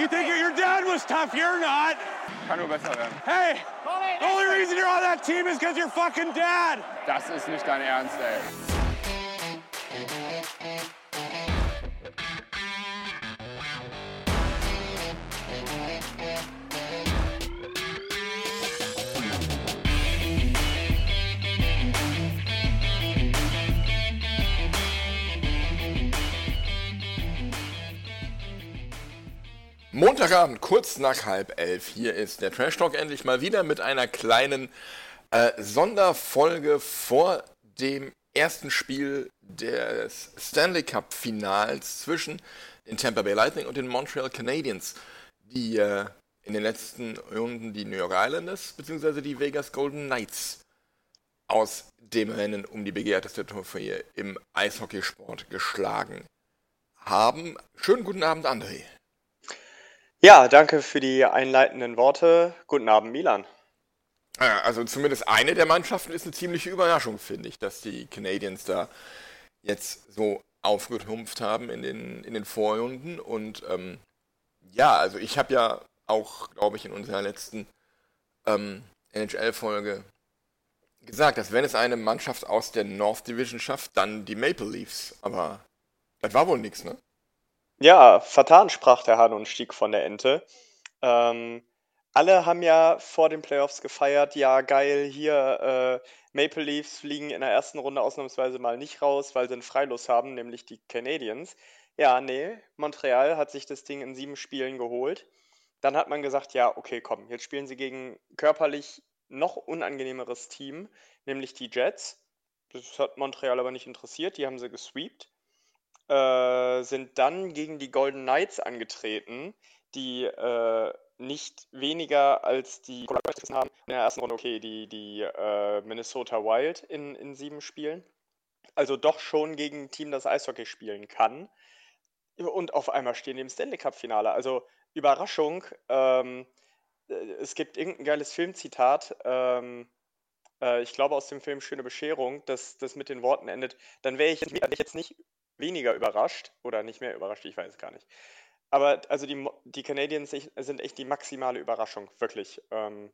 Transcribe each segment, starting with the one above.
You think your dad was tough? You're not. Kann nur besser werden. Hey, the only reason you're on that team is because you're fucking dad. Das ist nicht dein Ernst, ey. Montagabend, kurz nach halb elf. Hier ist der Trash Talk endlich mal wieder mit einer kleinen äh, Sonderfolge vor dem ersten Spiel des Stanley Cup Finals zwischen den Tampa Bay Lightning und den Montreal Canadiens, die äh, in den letzten Runden die New York Islanders bzw. die Vegas Golden Knights aus dem Rennen um die begehrteste Trophäe im Eishockeysport geschlagen haben. Schönen guten Abend, André. Ja, danke für die einleitenden Worte. Guten Abend, Milan. Ja, also zumindest eine der Mannschaften ist eine ziemliche Überraschung, finde ich, dass die Canadiens da jetzt so aufgetrumpft haben in den, in den Vorrunden. Und ähm, ja, also ich habe ja auch, glaube ich, in unserer letzten ähm, NHL-Folge gesagt, dass wenn es eine Mannschaft aus der North Division schafft, dann die Maple Leafs. Aber das war wohl nichts, ne? Ja, vertan sprach der Hahn und stieg von der Ente. Ähm, alle haben ja vor den Playoffs gefeiert, ja geil, hier äh, Maple Leafs fliegen in der ersten Runde ausnahmsweise mal nicht raus, weil sie einen Freilos haben, nämlich die Canadiens. Ja, nee, Montreal hat sich das Ding in sieben Spielen geholt. Dann hat man gesagt, ja, okay, komm, jetzt spielen sie gegen körperlich noch unangenehmeres Team, nämlich die Jets. Das hat Montreal aber nicht interessiert, die haben sie gesweept. Äh, sind dann gegen die Golden Knights angetreten, die äh, nicht weniger als die haben in der ersten Runde, okay, die, die äh, Minnesota Wild in, in sieben Spielen. Also doch schon gegen ein Team, das Eishockey spielen kann. Und auf einmal stehen die im Stanley Cup-Finale. Also Überraschung. Ähm, äh, es gibt irgendein geiles Filmzitat. Ähm, äh, ich glaube aus dem Film Schöne Bescherung, dass das mit den Worten endet. Dann wäre ich jetzt nicht weniger überrascht oder nicht mehr überrascht, ich weiß gar nicht. Aber also die, die Canadiens sind echt die maximale Überraschung, wirklich. Ähm,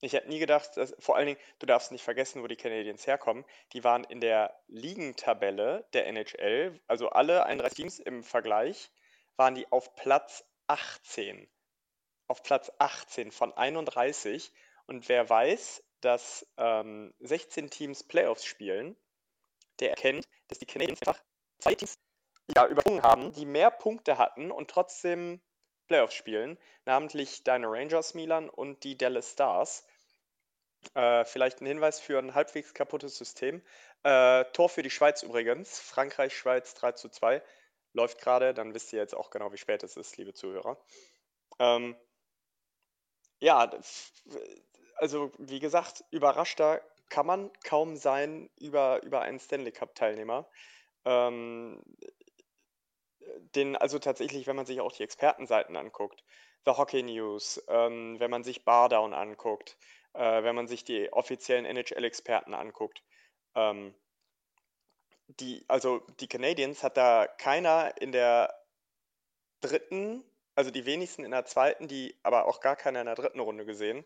ich hätte nie gedacht, dass, vor allen Dingen, du darfst nicht vergessen, wo die Canadiens herkommen. Die waren in der Ligentabelle der NHL, also alle 31 Teams im Vergleich, waren die auf Platz 18. Auf Platz 18 von 31. Und wer weiß, dass ähm, 16 Teams Playoffs spielen, der erkennt, dass die Canadiens einfach zwei Teams ja, übersprungen haben, die mehr Punkte hatten und trotzdem Playoffs spielen, namentlich deine Rangers Milan und die Dallas Stars. Äh, vielleicht ein Hinweis für ein halbwegs kaputtes System. Äh, Tor für die Schweiz übrigens. Frankreich, Schweiz 3 zu 2. Läuft gerade, dann wisst ihr jetzt auch genau, wie spät es ist, liebe Zuhörer. Ähm, ja, also wie gesagt, überraschter kann man kaum sein über, über einen Stanley Cup-Teilnehmer. Ähm, den, also tatsächlich, wenn man sich auch die Expertenseiten anguckt, The Hockey News, ähm, wenn man sich Bardown anguckt, äh, wenn man sich die offiziellen NHL-Experten anguckt, ähm, die, also die Canadiens hat da keiner in der dritten, also die wenigsten in der zweiten, die aber auch gar keiner in der dritten Runde gesehen.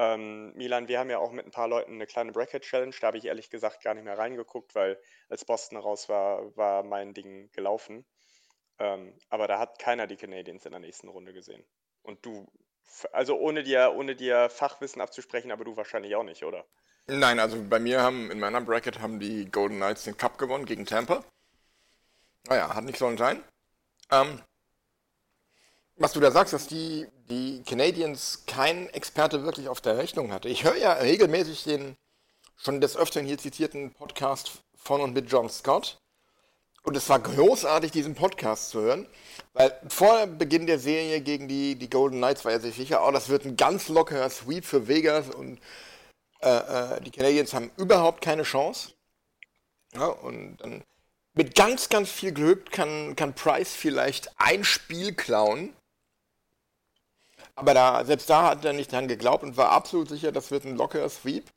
Ähm, Milan, wir haben ja auch mit ein paar Leuten eine kleine Bracket-Challenge. Da habe ich ehrlich gesagt gar nicht mehr reingeguckt, weil als Boston raus war, war mein Ding gelaufen. Ähm, aber da hat keiner die Canadiens in der nächsten Runde gesehen. Und du, also ohne dir, ohne dir Fachwissen abzusprechen, aber du wahrscheinlich auch nicht, oder? Nein, also bei mir haben, in meiner Bracket haben die Golden Knights den Cup gewonnen gegen Tampa. Naja, hat nicht sollen sein. Ähm, was du da sagst, dass die, die Canadiens kein Experte wirklich auf der Rechnung hatte. Ich höre ja regelmäßig den schon des Öfteren hier zitierten Podcast von und mit John Scott. Und es war großartig, diesen Podcast zu hören, weil vor Beginn der Serie gegen die, die Golden Knights war er sich sicher, oh, das wird ein ganz lockerer Sweep für Vegas und äh, äh, die Canadiens haben überhaupt keine Chance. Ja, und dann mit ganz, ganz viel Glück kann, kann Price vielleicht ein Spiel klauen aber da, selbst da hat er nicht dran geglaubt und war absolut sicher, das wird ein lockerer Sweep.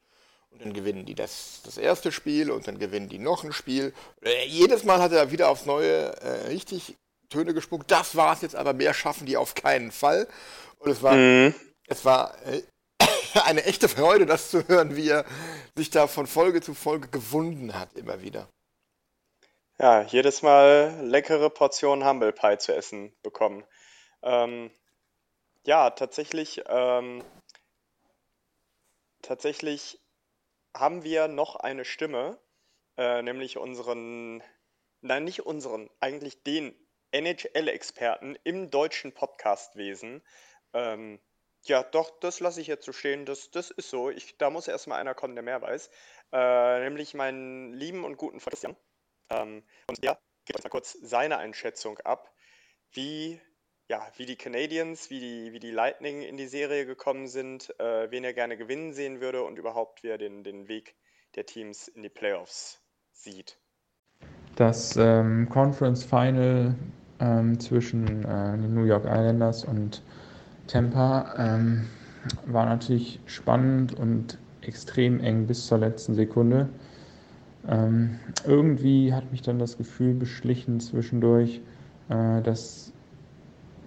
Und dann gewinnen die das, das erste Spiel und dann gewinnen die noch ein Spiel. Äh, jedes Mal hat er wieder aufs Neue äh, richtig Töne gespuckt. Das war es jetzt aber, mehr schaffen die auf keinen Fall. Und es war, mhm. es war äh, eine echte Freude, das zu hören, wie er sich da von Folge zu Folge gewunden hat, immer wieder. Ja, jedes Mal leckere Portionen Humble Pie zu essen bekommen. Ähm, ja, tatsächlich, ähm, tatsächlich haben wir noch eine Stimme, äh, nämlich unseren, nein, nicht unseren, eigentlich den NHL-Experten im deutschen Podcastwesen. Ähm, ja, doch, das lasse ich jetzt so stehen. Das, das ist so. Ich, da muss erstmal einer kommen, der mehr weiß. Äh, nämlich meinen lieben und guten Freund Christian. Ähm, und der gibt uns mal kurz seine Einschätzung ab, wie, ja, wie die Canadiens, wie die, wie die Lightning in die Serie gekommen sind, äh, wen er gerne gewinnen sehen würde und überhaupt, wie er den, den Weg der Teams in die Playoffs sieht. Das ähm, Conference Final ähm, zwischen äh, den New York Islanders und Tampa ähm, war natürlich spannend und extrem eng bis zur letzten Sekunde. Ähm, irgendwie hat mich dann das Gefühl beschlichen zwischendurch, äh, dass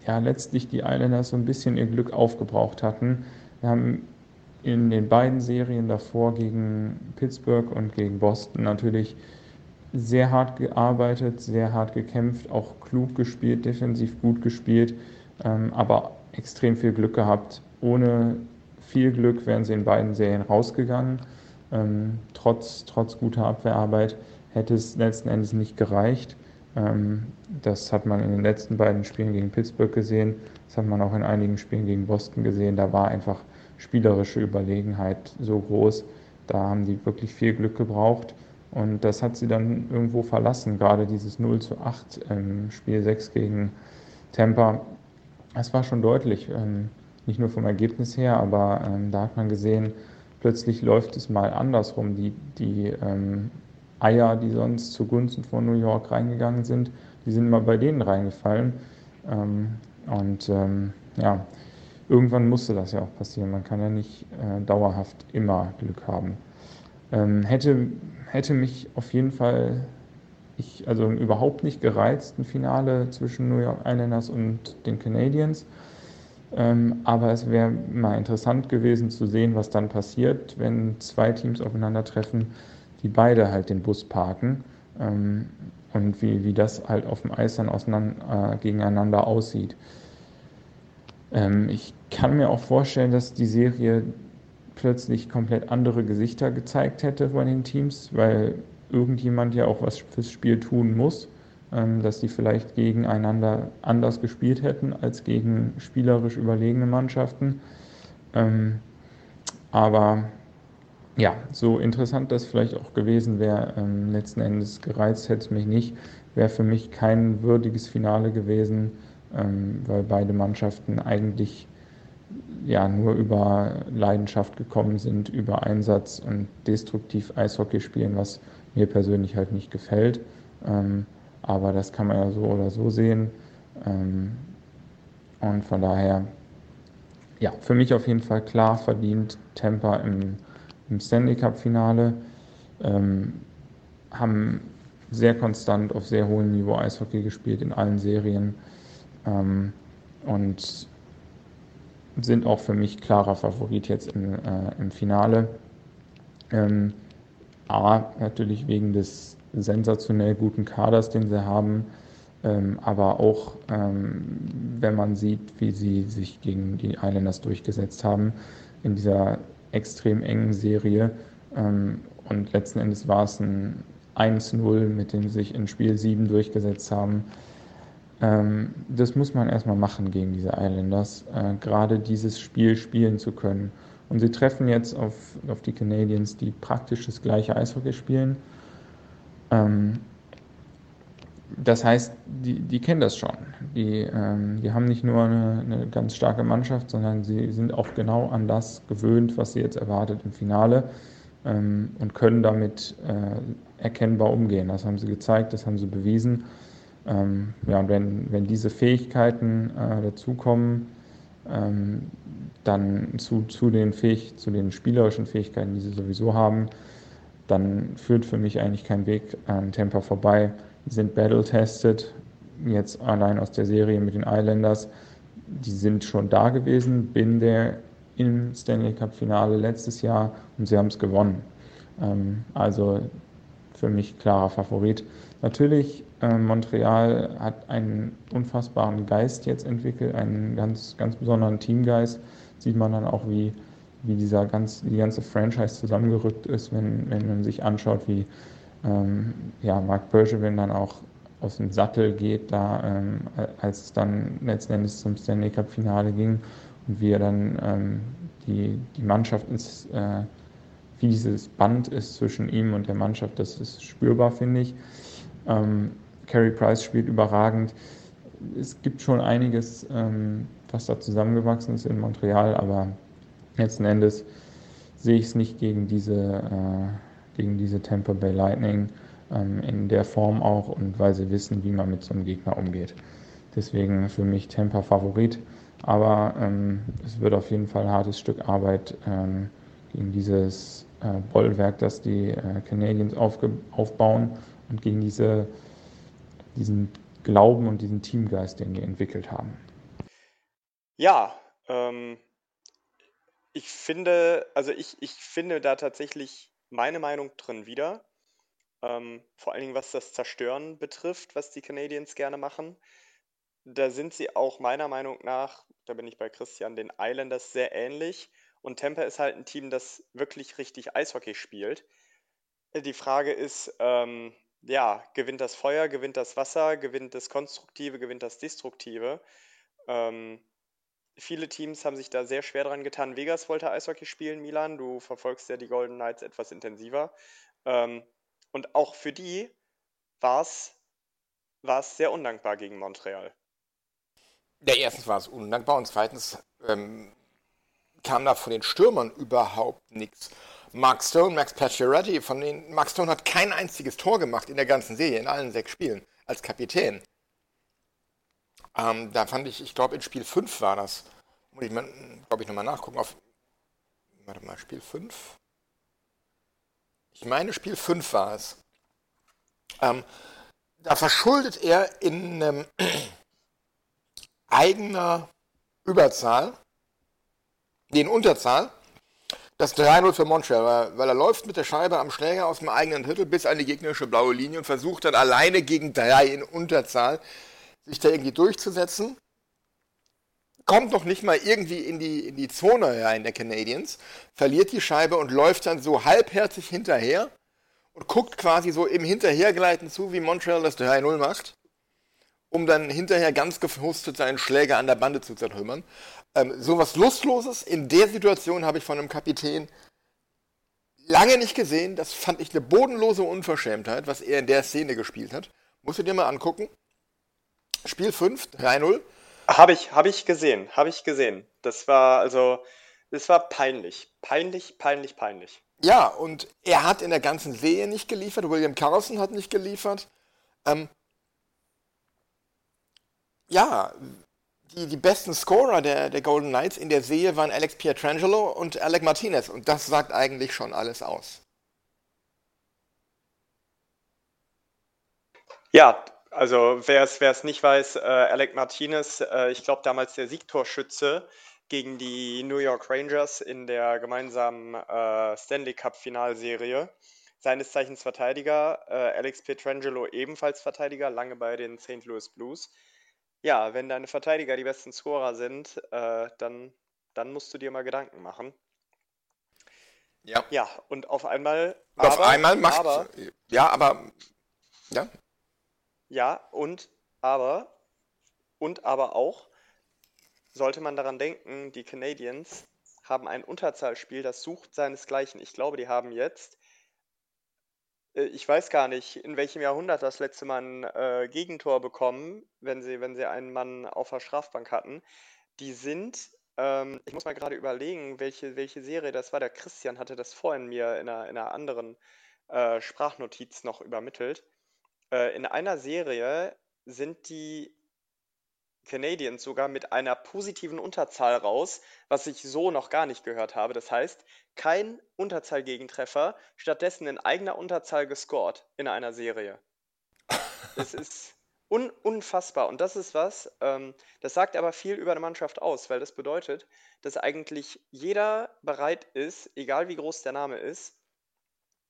ja letztlich die Islanders so ein bisschen ihr Glück aufgebraucht hatten. Wir haben in den beiden Serien davor gegen Pittsburgh und gegen Boston natürlich sehr hart gearbeitet, sehr hart gekämpft, auch klug gespielt, defensiv gut gespielt, ähm, aber extrem viel Glück gehabt. Ohne viel Glück wären sie in beiden Serien rausgegangen. Ähm, trotz, trotz guter Abwehrarbeit hätte es letzten Endes nicht gereicht. Ähm, das hat man in den letzten beiden Spielen gegen Pittsburgh gesehen. Das hat man auch in einigen Spielen gegen Boston gesehen. Da war einfach spielerische Überlegenheit so groß. Da haben die wirklich viel Glück gebraucht. Und das hat sie dann irgendwo verlassen. Gerade dieses 0 zu 8 im Spiel 6 gegen Tampa es war schon deutlich, ähm, nicht nur vom Ergebnis her, aber ähm, da hat man gesehen, plötzlich läuft es mal andersrum. Die, die ähm, Eier, die sonst zugunsten von New York reingegangen sind, die sind mal bei denen reingefallen. Ähm, und ähm, ja, irgendwann musste das ja auch passieren. Man kann ja nicht äh, dauerhaft immer Glück haben. Ähm, hätte, hätte mich auf jeden Fall ich also überhaupt nicht gereizt, ein Finale zwischen New York Islanders und den Canadiens. Ähm, aber es wäre mal interessant gewesen zu sehen, was dann passiert, wenn zwei Teams aufeinandertreffen, die beide halt den Bus parken ähm, und wie, wie das halt auf dem Eis dann auseinander, äh, gegeneinander aussieht. Ähm, ich kann mir auch vorstellen, dass die Serie plötzlich komplett andere Gesichter gezeigt hätte bei den Teams, weil irgendjemand ja auch was fürs Spiel tun muss, ähm, dass die vielleicht gegeneinander anders gespielt hätten als gegen spielerisch überlegene Mannschaften. Ähm, aber ja, so interessant das vielleicht auch gewesen wäre, ähm, letzten Endes gereizt hätte es mich nicht, wäre für mich kein würdiges Finale gewesen, ähm, weil beide Mannschaften eigentlich ja nur über Leidenschaft gekommen sind, über Einsatz und destruktiv Eishockey spielen, was mir persönlich halt nicht gefällt. Ähm, aber das kann man ja so oder so sehen. Ähm, und von daher, ja, für mich auf jeden Fall klar verdient Tampa im, im Stanley Cup-Finale. Ähm, haben sehr konstant auf sehr hohem Niveau Eishockey gespielt in allen Serien ähm, und sind auch für mich klarer Favorit jetzt im, äh, im Finale. Ähm, A, natürlich wegen des sensationell guten Kaders, den sie haben, ähm, aber auch, ähm, wenn man sieht, wie sie sich gegen die Islanders durchgesetzt haben in dieser extrem engen Serie. Ähm, und letzten Endes war es ein 1-0, mit dem sie sich in Spiel 7 durchgesetzt haben. Ähm, das muss man erstmal machen gegen diese Islanders, äh, gerade dieses Spiel spielen zu können. Und sie treffen jetzt auf, auf die Canadiens, die praktisch das gleiche Eishockey spielen. Ähm, das heißt, die, die kennen das schon. Die, ähm, die haben nicht nur eine, eine, ganz starke Mannschaft, sondern sie sind auch genau an das gewöhnt, was sie jetzt erwartet im Finale ähm, und können damit äh, erkennbar umgehen. Das haben sie gezeigt, das haben sie bewiesen. Ähm, ja, und wenn, wenn diese Fähigkeiten äh, dazukommen, ähm, dann zu, zu, den Fähig zu den spielerischen Fähigkeiten, die sie sowieso haben, dann führt für mich eigentlich kein Weg an Tampa vorbei. Sind battle-tested, jetzt allein aus der Serie mit den Islanders, die sind schon da gewesen, bin der im Stanley Cup Finale letztes Jahr und sie haben es gewonnen. Ähm, also für mich klarer Favorit. Natürlich, äh, Montreal hat einen unfassbaren Geist jetzt entwickelt, einen ganz, ganz besonderen Teamgeist. Sieht man dann auch, wie, wie dieser ganz, die ganze Franchise zusammengerückt ist, wenn, wenn man sich anschaut, wie ähm, ja, Mark Bergevin dann auch aus dem Sattel geht, da ähm, als es dann letzten Endes zum Stanley Cup Finale ging und wie er dann ähm, die, die Mannschaft ins, äh, wie dieses Band ist zwischen ihm und der Mannschaft, das ist spürbar, finde ich. Ähm, Carey Price spielt überragend. Es gibt schon einiges, ähm, was da zusammengewachsen ist in Montreal, aber letzten Endes sehe ich es nicht gegen diese, äh, gegen diese Tampa Bay Lightning ähm, in der Form auch und weil sie wissen, wie man mit so einem Gegner umgeht. Deswegen für mich Tampa Favorit, aber ähm, es wird auf jeden Fall ein hartes Stück Arbeit ähm, gegen dieses äh, Bollwerk, das die äh, Canadiens aufbauen und gegen diese, diesen Glauben und diesen Teamgeist, den die entwickelt haben. Ja, ähm, ich finde, also ich, ich finde da tatsächlich meine Meinung drin wieder. Ähm, vor allen Dingen was das Zerstören betrifft, was die Canadiens gerne machen. Da sind sie auch meiner Meinung nach, da bin ich bei Christian, den Islanders sehr ähnlich. Und Tampa ist halt ein Team, das wirklich richtig Eishockey spielt. Die Frage ist, ähm, ja, gewinnt das Feuer, gewinnt das Wasser, gewinnt das Konstruktive, gewinnt das Destruktive? Ähm, viele Teams haben sich da sehr schwer dran getan. Vegas wollte Eishockey spielen, Milan. Du verfolgst ja die Golden Knights etwas intensiver. Ähm, und auch für die war es sehr undankbar gegen Montreal. Ja, erstens war es undankbar und zweitens ähm, kam da von den Stürmern überhaupt nichts. Mark Stone, Max Pacioretty, von den Mark Stone hat kein einziges Tor gemacht in der ganzen Serie, in allen sechs Spielen, als Kapitän. Ähm, da fand ich, ich glaube in Spiel 5 war das. Muss ich glaube ich, nochmal nachgucken. Auf, warte mal, Spiel 5? Ich meine, Spiel 5 war es. Ähm, da verschuldet er in ähm, eigener Überzahl, in Unterzahl, das 3-0 für Montreal, weil er läuft mit der Scheibe am Schläger aus dem eigenen Drittel bis an die gegnerische blaue Linie und versucht dann alleine gegen drei in Unterzahl sich da irgendwie durchzusetzen. Kommt noch nicht mal irgendwie in die, in die Zone rein der Canadiens, verliert die Scheibe und läuft dann so halbherzig hinterher und guckt quasi so im Hinterhergleiten zu, wie Montreal das 3-0 macht, um dann hinterher ganz gefrustet seinen Schläger an der Bande zu zertrümmern. Ähm, sowas Lustloses in der Situation habe ich von einem Kapitän lange nicht gesehen. Das fand ich eine bodenlose Unverschämtheit, was er in der Szene gespielt hat. Musst du dir mal angucken. Spiel 5, 3-0. Habe ich, hab ich gesehen, habe ich gesehen. Das war also, das war peinlich. Peinlich, peinlich, peinlich. Ja, und er hat in der ganzen Serie nicht geliefert. William Carlson hat nicht geliefert. Ähm, ja, die, die besten Scorer der, der Golden Knights in der Serie waren Alex Pietrangelo und Alec Martinez. Und das sagt eigentlich schon alles aus. Ja, also wer es nicht weiß, äh, Alec Martinez, äh, ich glaube damals der Siegtorschütze gegen die New York Rangers in der gemeinsamen äh, Stanley Cup Finalserie. Seines Zeichens Verteidiger, äh, Alex Pietrangelo ebenfalls Verteidiger, lange bei den St. Louis Blues ja, wenn deine Verteidiger die besten Scorer sind, äh, dann, dann musst du dir mal Gedanken machen. Ja. Ja, und auf einmal. Aber, auf einmal macht. Aber, ja, aber. Ja. Ja, und aber. Und aber auch sollte man daran denken, die Canadiens haben ein Unterzahlspiel, das sucht seinesgleichen. Ich glaube, die haben jetzt äh, ich weiß gar nicht, in welchem Jahrhundert das letzte Mal ein äh, Gegentor bekommen, wenn sie, wenn sie einen Mann auf der Strafbank hatten. Die sind, ähm, ich muss mal gerade überlegen, welche, welche Serie das war. Der Christian hatte das vorhin mir in einer, in einer anderen äh, Sprachnotiz noch übermittelt. Äh, in einer Serie sind die Canadiens sogar mit einer positiven Unterzahl raus, was ich so noch gar nicht gehört habe. Das heißt, kein Unterzahlgegentreffer, stattdessen in eigener Unterzahl gescored in einer Serie. Es ist Un unfassbar. Und das ist was, ähm, das sagt aber viel über eine Mannschaft aus, weil das bedeutet, dass eigentlich jeder bereit ist, egal wie groß der Name ist,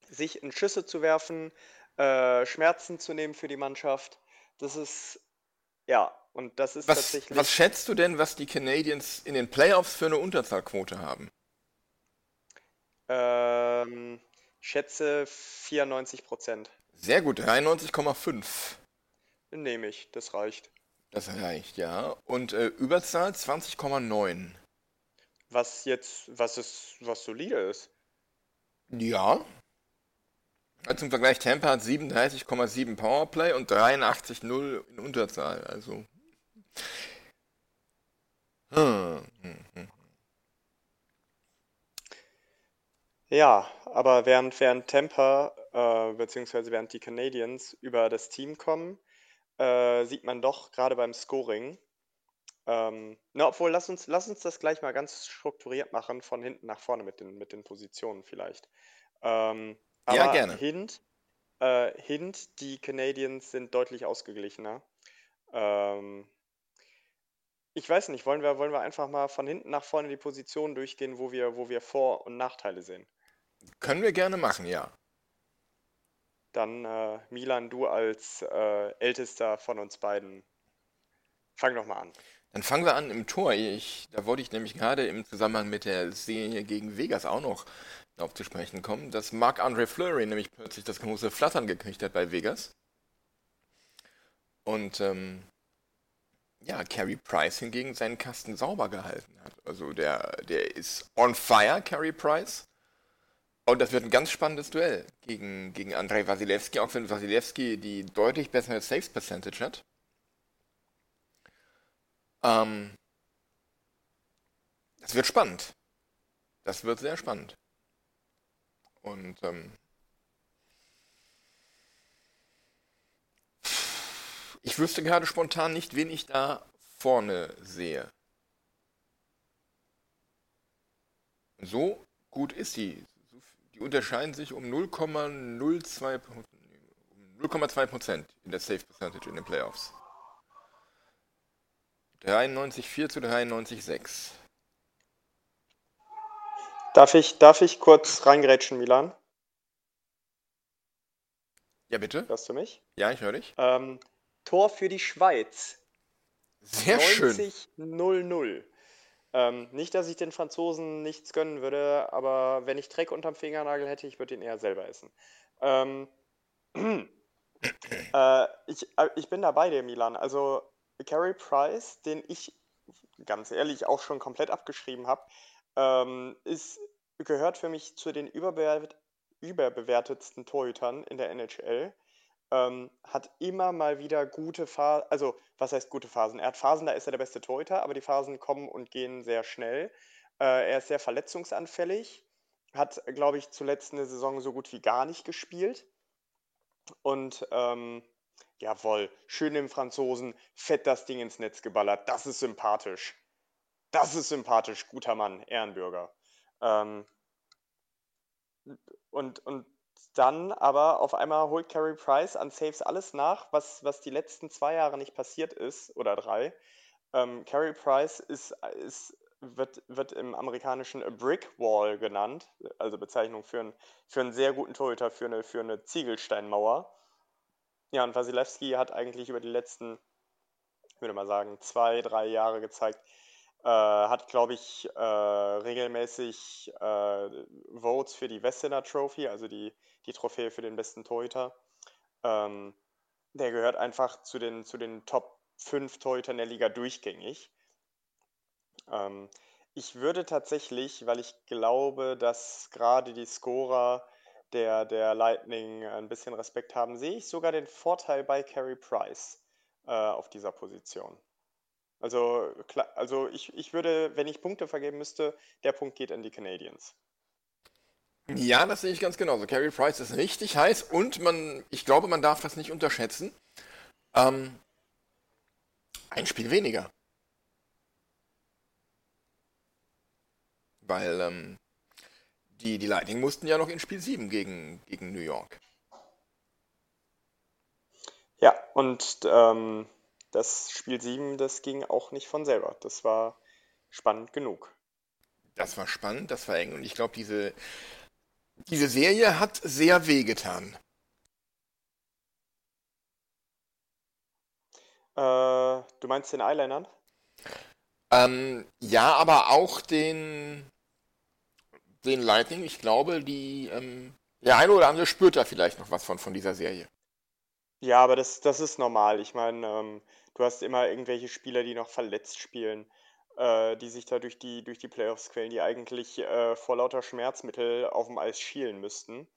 sich in Schüsse zu werfen, äh, Schmerzen zu nehmen für die Mannschaft. Das ist, ja, und das ist Was, tatsächlich. was schätzt du denn, was die Canadiens in den Playoffs für eine Unterzahlquote haben? Ähm, ich schätze 94 Prozent. Sehr gut, 93,5. Nehme ich, das reicht. Das reicht, ja. Und äh, Überzahl 20,9. Was jetzt, was ist, was solide ist. Ja. Also Zum Vergleich, Tampa hat 37,7 Powerplay und 83,0 in Unterzahl. Also. Hm. hm, hm. Ja, aber während, während Tampa, äh, beziehungsweise während die Canadiens über das Team kommen, äh, sieht man doch gerade beim Scoring, ähm, na, obwohl, lass uns, lass uns das gleich mal ganz strukturiert machen, von hinten nach vorne mit den, mit den Positionen vielleicht. Ähm, Ja, aber gerne. Hint, äh, Hint, die Canadiens sind deutlich ausgeglichener. Ähm, ich weiß nicht, wollen wir, wollen wir einfach mal von hinten nach vorne die Positionen durchgehen, wo wir, wo wir Vor- und Nachteile sehen? Können wir gerne machen, ja. Dann, äh, Milan, du als äh, Ältester von uns beiden, fang doch mal an. Dann fangen wir an im Tor. Ich, da wollte ich nämlich gerade im Zusammenhang mit der Serie gegen Vegas auch noch darauf zu sprechen kommen, dass Marc-André Fleury nämlich plötzlich das große Flattern gekriegt hat bei Vegas. Und ähm, ja, Carey Price hingegen seinen Kasten sauber gehalten hat. Also der, der ist on fire, Carey Price. Und das wird ein ganz spannendes Duell gegen, gegen Andrei Wasilewski, auch wenn Wasilewski die deutlich bessere Saves Percentage hat. Ähm, das wird spannend. Das wird sehr spannend. Und ähm, ich wüsste gerade spontan nicht, wen ich da vorne sehe. So gut ist die. Die unterscheiden sich um 0,02 um 0,2 Prozent in der Safe Percentage in den Playoffs. 93,4 zu 93,6. Darf ich, darf ich kurz reingrätschen, Milan? Ja, bitte? Hörst du mich? Ja, ich höre dich. Ähm, Tor für die Schweiz. Sehr schön. 90-0-0. Ähm, nicht, dass ich den Franzosen nichts gönnen würde, aber wenn ich Dreck unterm Fingernagel hätte, ich würde ihn eher selber essen. Ähm, äh, ich, äh, ich bin dabei, der Milan. Also Carey Price, den ich ganz ehrlich auch schon komplett abgeschrieben habe, ähm, ist, gehört für mich zu den überbewert, überbewertetsten Torhütern in der NHL. Ähm, hat immer mal wieder gute Phasen, also was heißt gute Phasen? Er hat Phasen, da ist er der beste Torhüter, aber die Phasen kommen und gehen sehr schnell. Äh, er ist sehr verletzungsanfällig, hat, glaube ich, zuletzt eine Saison so gut wie gar nicht gespielt. Und ähm, jawohl, schön im Franzosen, fett das Ding ins Netz geballert, das ist sympathisch. Das ist sympathisch, guter Mann, Ehrenbürger. Ähm, und, und dann aber auf einmal holt Carey Price an Saves alles nach, was, was die letzten zwei Jahre nicht passiert ist, oder drei. Ähm, Carey Price ist, ist, wird, wird im amerikanischen a Brick Wall genannt, also Bezeichnung für, ein, für einen sehr guten Torhüter, für eine, für eine Ziegelsteinmauer. Ja, und Wasilewski hat eigentlich über die letzten, ich würde mal sagen, zwei, drei Jahre gezeigt, äh, hat, glaube ich, äh, regelmäßig äh, Votes für die Wessener Trophy, also die, die Trophäe für den besten Torhüter. Ähm, der gehört einfach zu den, zu den Top 5 Torhütern der Liga durchgängig. Ähm, ich würde tatsächlich, weil ich glaube, dass gerade die Scorer der, der Lightning ein bisschen Respekt haben, sehe ich sogar den Vorteil bei Carey Price äh, auf dieser Position. Also, klar, also ich, ich würde, wenn ich Punkte vergeben müsste, der Punkt geht an die Canadiens. Ja, das sehe ich ganz genauso. Carey Price ist richtig heiß und man, ich glaube, man darf das nicht unterschätzen. Ähm, ein Spiel weniger. Weil ähm, die, die Lightning mussten ja noch in Spiel 7 gegen, gegen New York. Ja, und ähm, das Spiel 7, das ging auch nicht von selber. Das war spannend genug. Das war spannend, das war eng und ich glaube, diese, diese Serie hat sehr wehgetan. Äh, du meinst den Eyelinern? Ähm, ja, aber auch den, den Lightning. Ich glaube, die, ähm, der eine oder andere spürt da vielleicht noch was von, von dieser Serie. Ja, aber das, das ist normal. Ich meine, ähm, du hast immer irgendwelche Spieler, die noch verletzt spielen, äh, die sich da durch die, durch die Playoffs quälen, die eigentlich äh, vor lauter Schmerzmittel auf dem Eis schielen müssten.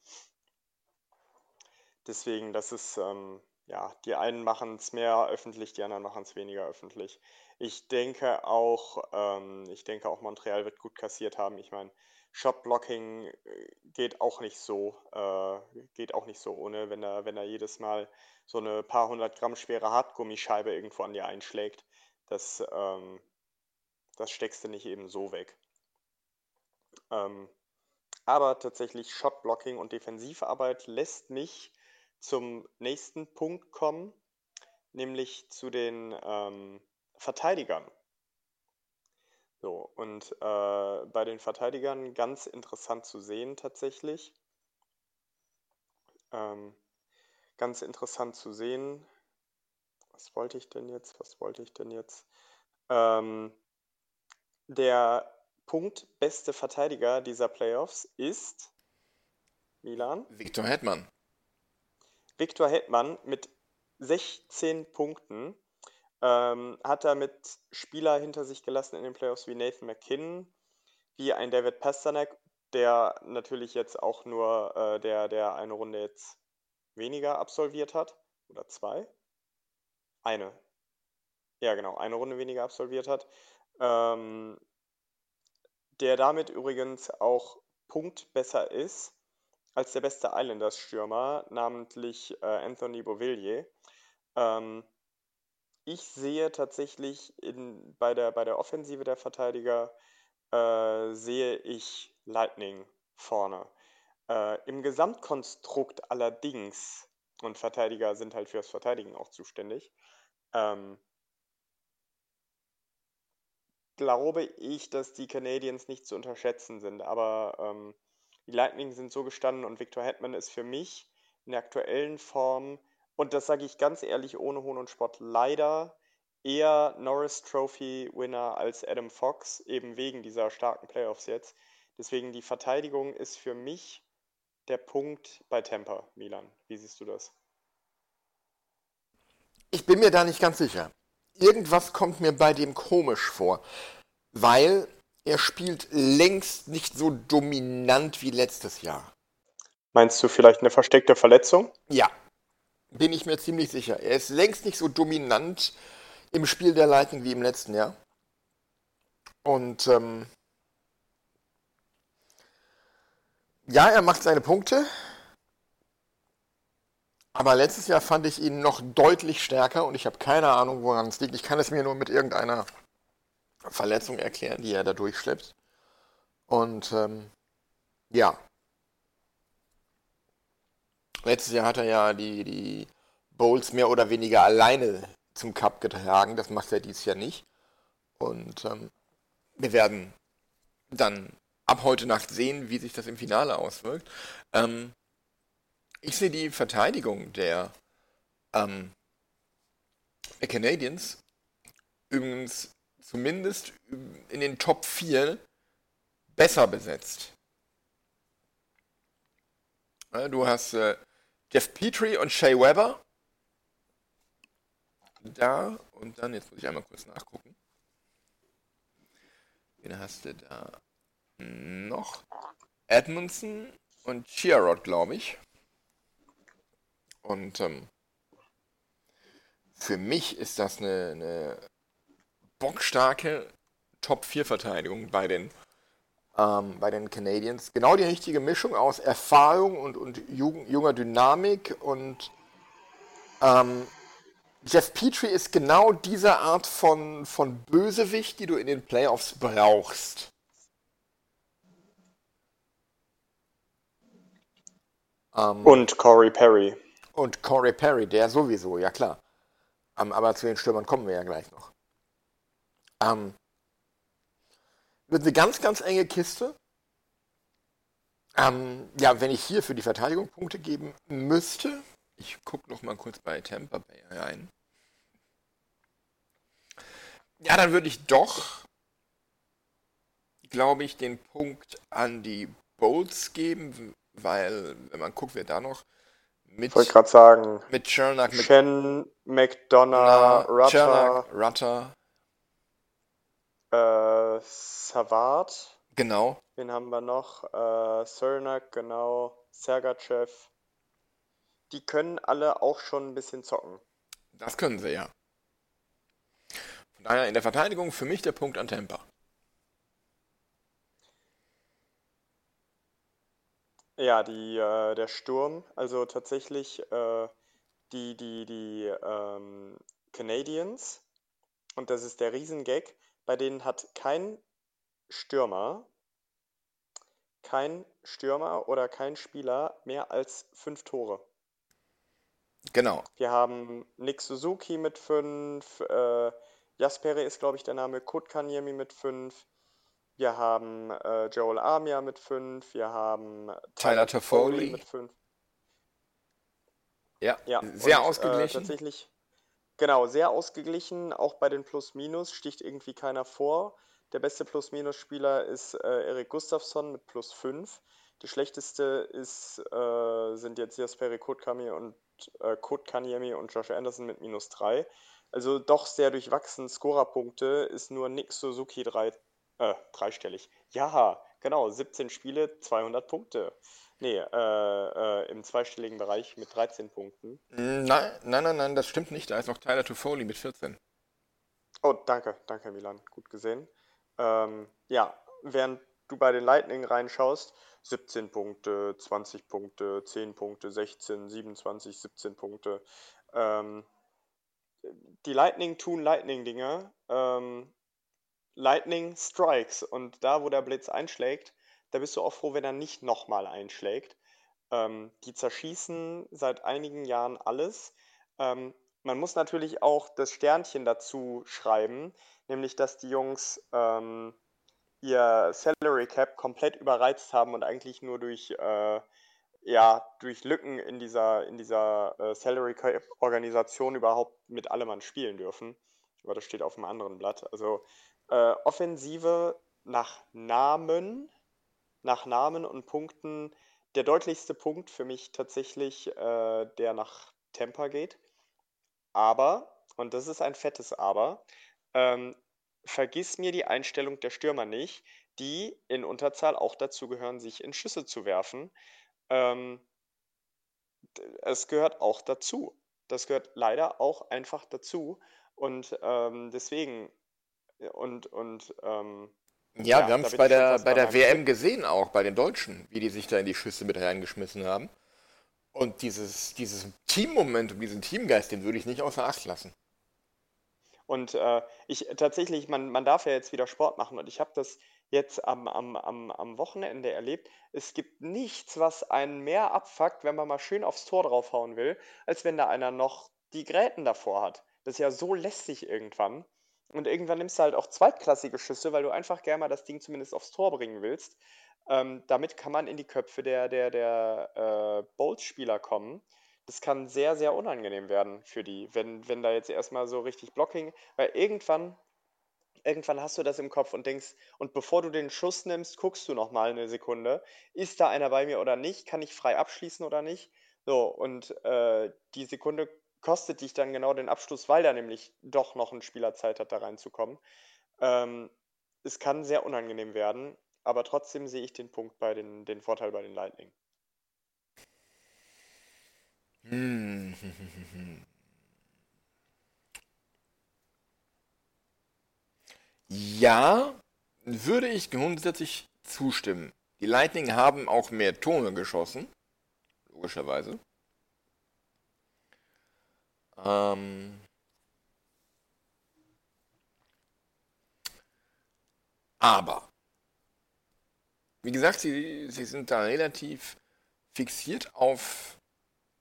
Deswegen, das ist, ähm, ja, die einen machen es mehr öffentlich, die anderen machen es weniger öffentlich. Ich denke auch, ähm, ich denke auch Montreal wird gut kassiert haben. Ich meine, Shotblocking äh, geht auch nicht so, äh, geht auch nicht so ohne, wenn er, wenn er jedes Mal so eine paar hundert Gramm schwere Hartgummischeibe irgendwo an dir einschlägt. Das, ähm, das steckst du nicht eben so weg. Ähm, aber tatsächlich Shotblocking und Defensivarbeit lässt mich zum nächsten Punkt kommen, nämlich zu den ähm, Verteidigern. So, und äh, bei den Verteidigern ganz interessant zu sehen tatsächlich. Ähm, ganz interessant zu sehen. Was wollte ich denn jetzt? Was wollte ich denn jetzt? Ähm, der punktbeste Verteidiger dieser Playoffs ist Milan. Victor Hetman. Victor Hetman mit 16 Punkten ähm, hat damit Spieler hinter sich gelassen in den Playoffs wie Nathan McKinnon, wie ein David Pasternak, der natürlich jetzt auch nur äh, der, der eine Runde jetzt weniger absolviert hat. Oder zwei? Eine. Ja, genau, eine Runde weniger absolviert hat. Ähm, der damit übrigens auch Punkt besser ist als der beste Islanders-Stürmer, namentlich äh, Anthony Beauvillier. Ähm, ich sehe tatsächlich in, bei, der, bei der Offensive der Verteidiger, äh, sehe ich Lightning vorne. Äh, Im Gesamtkonstrukt allerdings, und Verteidiger sind halt fürs Verteidigen auch zuständig, ähm, glaube ich, dass die Canadiens nicht zu unterschätzen sind. Aber ähm, die Lightning sind so gestanden und Victor Hetman ist für mich in der aktuellen Form, und das sage ich ganz ehrlich ohne Hohn und Spott, leider eher Norris Trophy Winner als Adam Fox, eben wegen dieser starken Playoffs jetzt. Deswegen die Verteidigung ist für mich der Punkt bei Tampa, Milan. Wie siehst du das? Ich bin mir da nicht ganz sicher. Irgendwas kommt mir bei dem komisch vor, weil er spielt längst nicht so dominant wie letztes Jahr. Meinst du vielleicht eine versteckte Verletzung? Ja, bin ich mir ziemlich sicher. Er ist längst nicht so dominant im Spiel der Lightning wie im letzten Jahr. Und ähm, ja, er macht seine Punkte. Aber letztes Jahr fand ich ihn noch deutlich stärker und ich habe keine Ahnung, woran es liegt. Ich kann es mir nur mit irgendeiner Verletzung erklären, die er da durchschleppt. Und ähm, ja. Letztes Jahr hat er ja die, die Bowls mehr oder weniger alleine zum Cup getragen. Das macht er dieses Jahr nicht. Und ähm, wir werden dann ab heute Nacht sehen, wie sich das im Finale auswirkt. Ähm, ich sehe die Verteidigung der, ähm, der Canadiens übrigens zumindest in den Top 4 besser besetzt. Du hast äh, Jeff Petrie und Shea Weber da und dann, jetzt muss ich einmal kurz nachgucken. Wen hast du da noch? Edmondson und Chirot, glaube ich. Und ähm, für mich ist das eine, eine bockstarke Top-4-Verteidigung bei den, ähm, bei den Canadiens. Genau die richtige Mischung aus Erfahrung und, und junger Dynamik und ähm, Jeff Petrie ist genau diese Art von, von Bösewicht, die du in den Playoffs brauchst. Ähm, und Corey Perry. Und Corey Perry, der sowieso, ja klar. Ähm, aber zu den Stürmern kommen wir ja gleich noch. Ähm, wird eine ganz, ganz enge Kiste. Ähm, ja, wenn ich hier für die Verteidigung Punkte geben müsste, ich gucke noch mal kurz bei Tampa Bay rein. Ja, dann würde ich doch, glaube ich, den Punkt an die Bolts geben, weil, wenn man guckt, wer da noch mit, wollte gerade sagen, mit Chernak, Shen, McDonough, Rutter, Chernak, Rutter, äh, Savard, genau. wen haben wir noch? Äh, Cernak, genau, Sergachev. Die können alle auch schon ein bisschen zocken. Das können sie ja. Von daher in der Verteidigung für mich der Punkt an Tampa. Ja, die, äh, der Sturm, also tatsächlich äh, die, die, die ähm, Canadiens, und das ist der Riesengag, bei denen hat kein Stürmer, kein Stürmer oder kein Spieler mehr als fünf Tore. Genau. Wir haben Nick Suzuki mit fünf, äh, Jasperi ist, glaube ich, der Name, Kotkaniemi mit fünf. Wir haben äh, Joel Armia mit fünf. Wir haben Tyler Toffoli. mit fünf. Ja, Ja, sehr und, Äh, ausgeglichen. tatsächlich, genau, sehr ausgeglichen. Auch bei den Plus-Minus sticht irgendwie keiner vor. Der beste Plus-Minus-Spieler ist äh, Erik Gustafsson mit plus 5. Der schlechteste ist, äh, sind jetzt Jasperi Kotkaniemi und, äh, Kotkaniemi und Josh Anderson mit minus 3. Also doch sehr durchwachsen. Scorerpunkte ist nur Nick Suzuki drei, äh, dreistellig. Ja, genau, 17 Spiele, 200 Punkte. Nee, äh, äh, im zweistelligen Bereich mit 13 Punkten. Nein, nein, nein, nein, das stimmt nicht. Da ist noch Tyler Toffoli mit 14. Oh, danke, danke Milan, gut gesehen. Ähm, ja, während du bei den Lightning reinschaust, 17 Punkte, 20 Punkte, 10 Punkte, 16, 27, 17 Punkte. Ähm, die Lightning tun Lightning-Dinge. Ähm, Lightning Strikes und da, wo der Blitz einschlägt, da bist du auch froh, wenn er nicht nochmal einschlägt. Ähm, die zerschießen seit einigen Jahren alles. Ähm, man muss natürlich auch das Sternchen dazu schreiben, nämlich dass die Jungs ähm, ihr Salary Cap komplett überreizt haben und eigentlich nur durch, äh, ja, durch Lücken in dieser, in dieser äh, Salary Cap Organisation überhaupt mit allem spielen dürfen. Aber das steht auf einem anderen Blatt. Also äh, Offensive nach Namen, nach Namen und Punkten. Der deutlichste Punkt für mich tatsächlich, äh, der nach Tampa geht. Aber, und das ist ein fettes Aber, ähm, vergiss mir die Einstellung der Stürmer nicht, die in Unterzahl auch dazu gehören, sich in Schüsse zu werfen. Ähm, es gehört auch dazu. Das gehört leider auch einfach dazu. Und ähm, deswegen, und, und ähm, Ja, Ja, wir haben es bei der, bei der WM gesehen, auch bei den Deutschen, wie die sich da in die Schüsse mit reingeschmissen haben. Und dieses, dieses Teammomentum, diesen Teamgeist, den würde ich nicht außer Acht lassen. Und äh, ich tatsächlich, man, man darf ja jetzt wieder Sport machen und ich habe das jetzt am, am, am, am Wochenende erlebt. Es gibt nichts, was einen mehr abfuckt, wenn man mal schön aufs Tor draufhauen will, als wenn da einer noch die Gräten davor hat. Das ist ja so lästig irgendwann. Und irgendwann nimmst du halt auch zweitklassige Schüsse, weil du einfach gerne mal das Ding zumindest aufs Tor bringen willst. Ähm, damit kann man in die Köpfe der, der, der äh, Bolts-Spieler kommen. Das kann sehr, sehr unangenehm werden für die, wenn, wenn da jetzt erstmal so richtig Blocking, weil irgendwann, irgendwann hast du das im Kopf und denkst, und bevor du den Schuss nimmst, guckst du nochmal eine Sekunde, ist da einer bei mir oder nicht, kann ich frei abschließen oder nicht? So, und äh, die Sekunde kostet dich dann genau den Abschluss, weil da nämlich doch noch ein Spieler Zeit hat, da reinzukommen. Ähm, es kann sehr unangenehm werden, aber trotzdem sehe ich den Punkt bei den, den Vorteil bei den Lightning. Hm. Ja, würde ich grundsätzlich zustimmen. Die Lightning haben auch mehr Tore geschossen, logischerweise. Ähm, aber, wie gesagt, sie, sie sind da relativ fixiert auf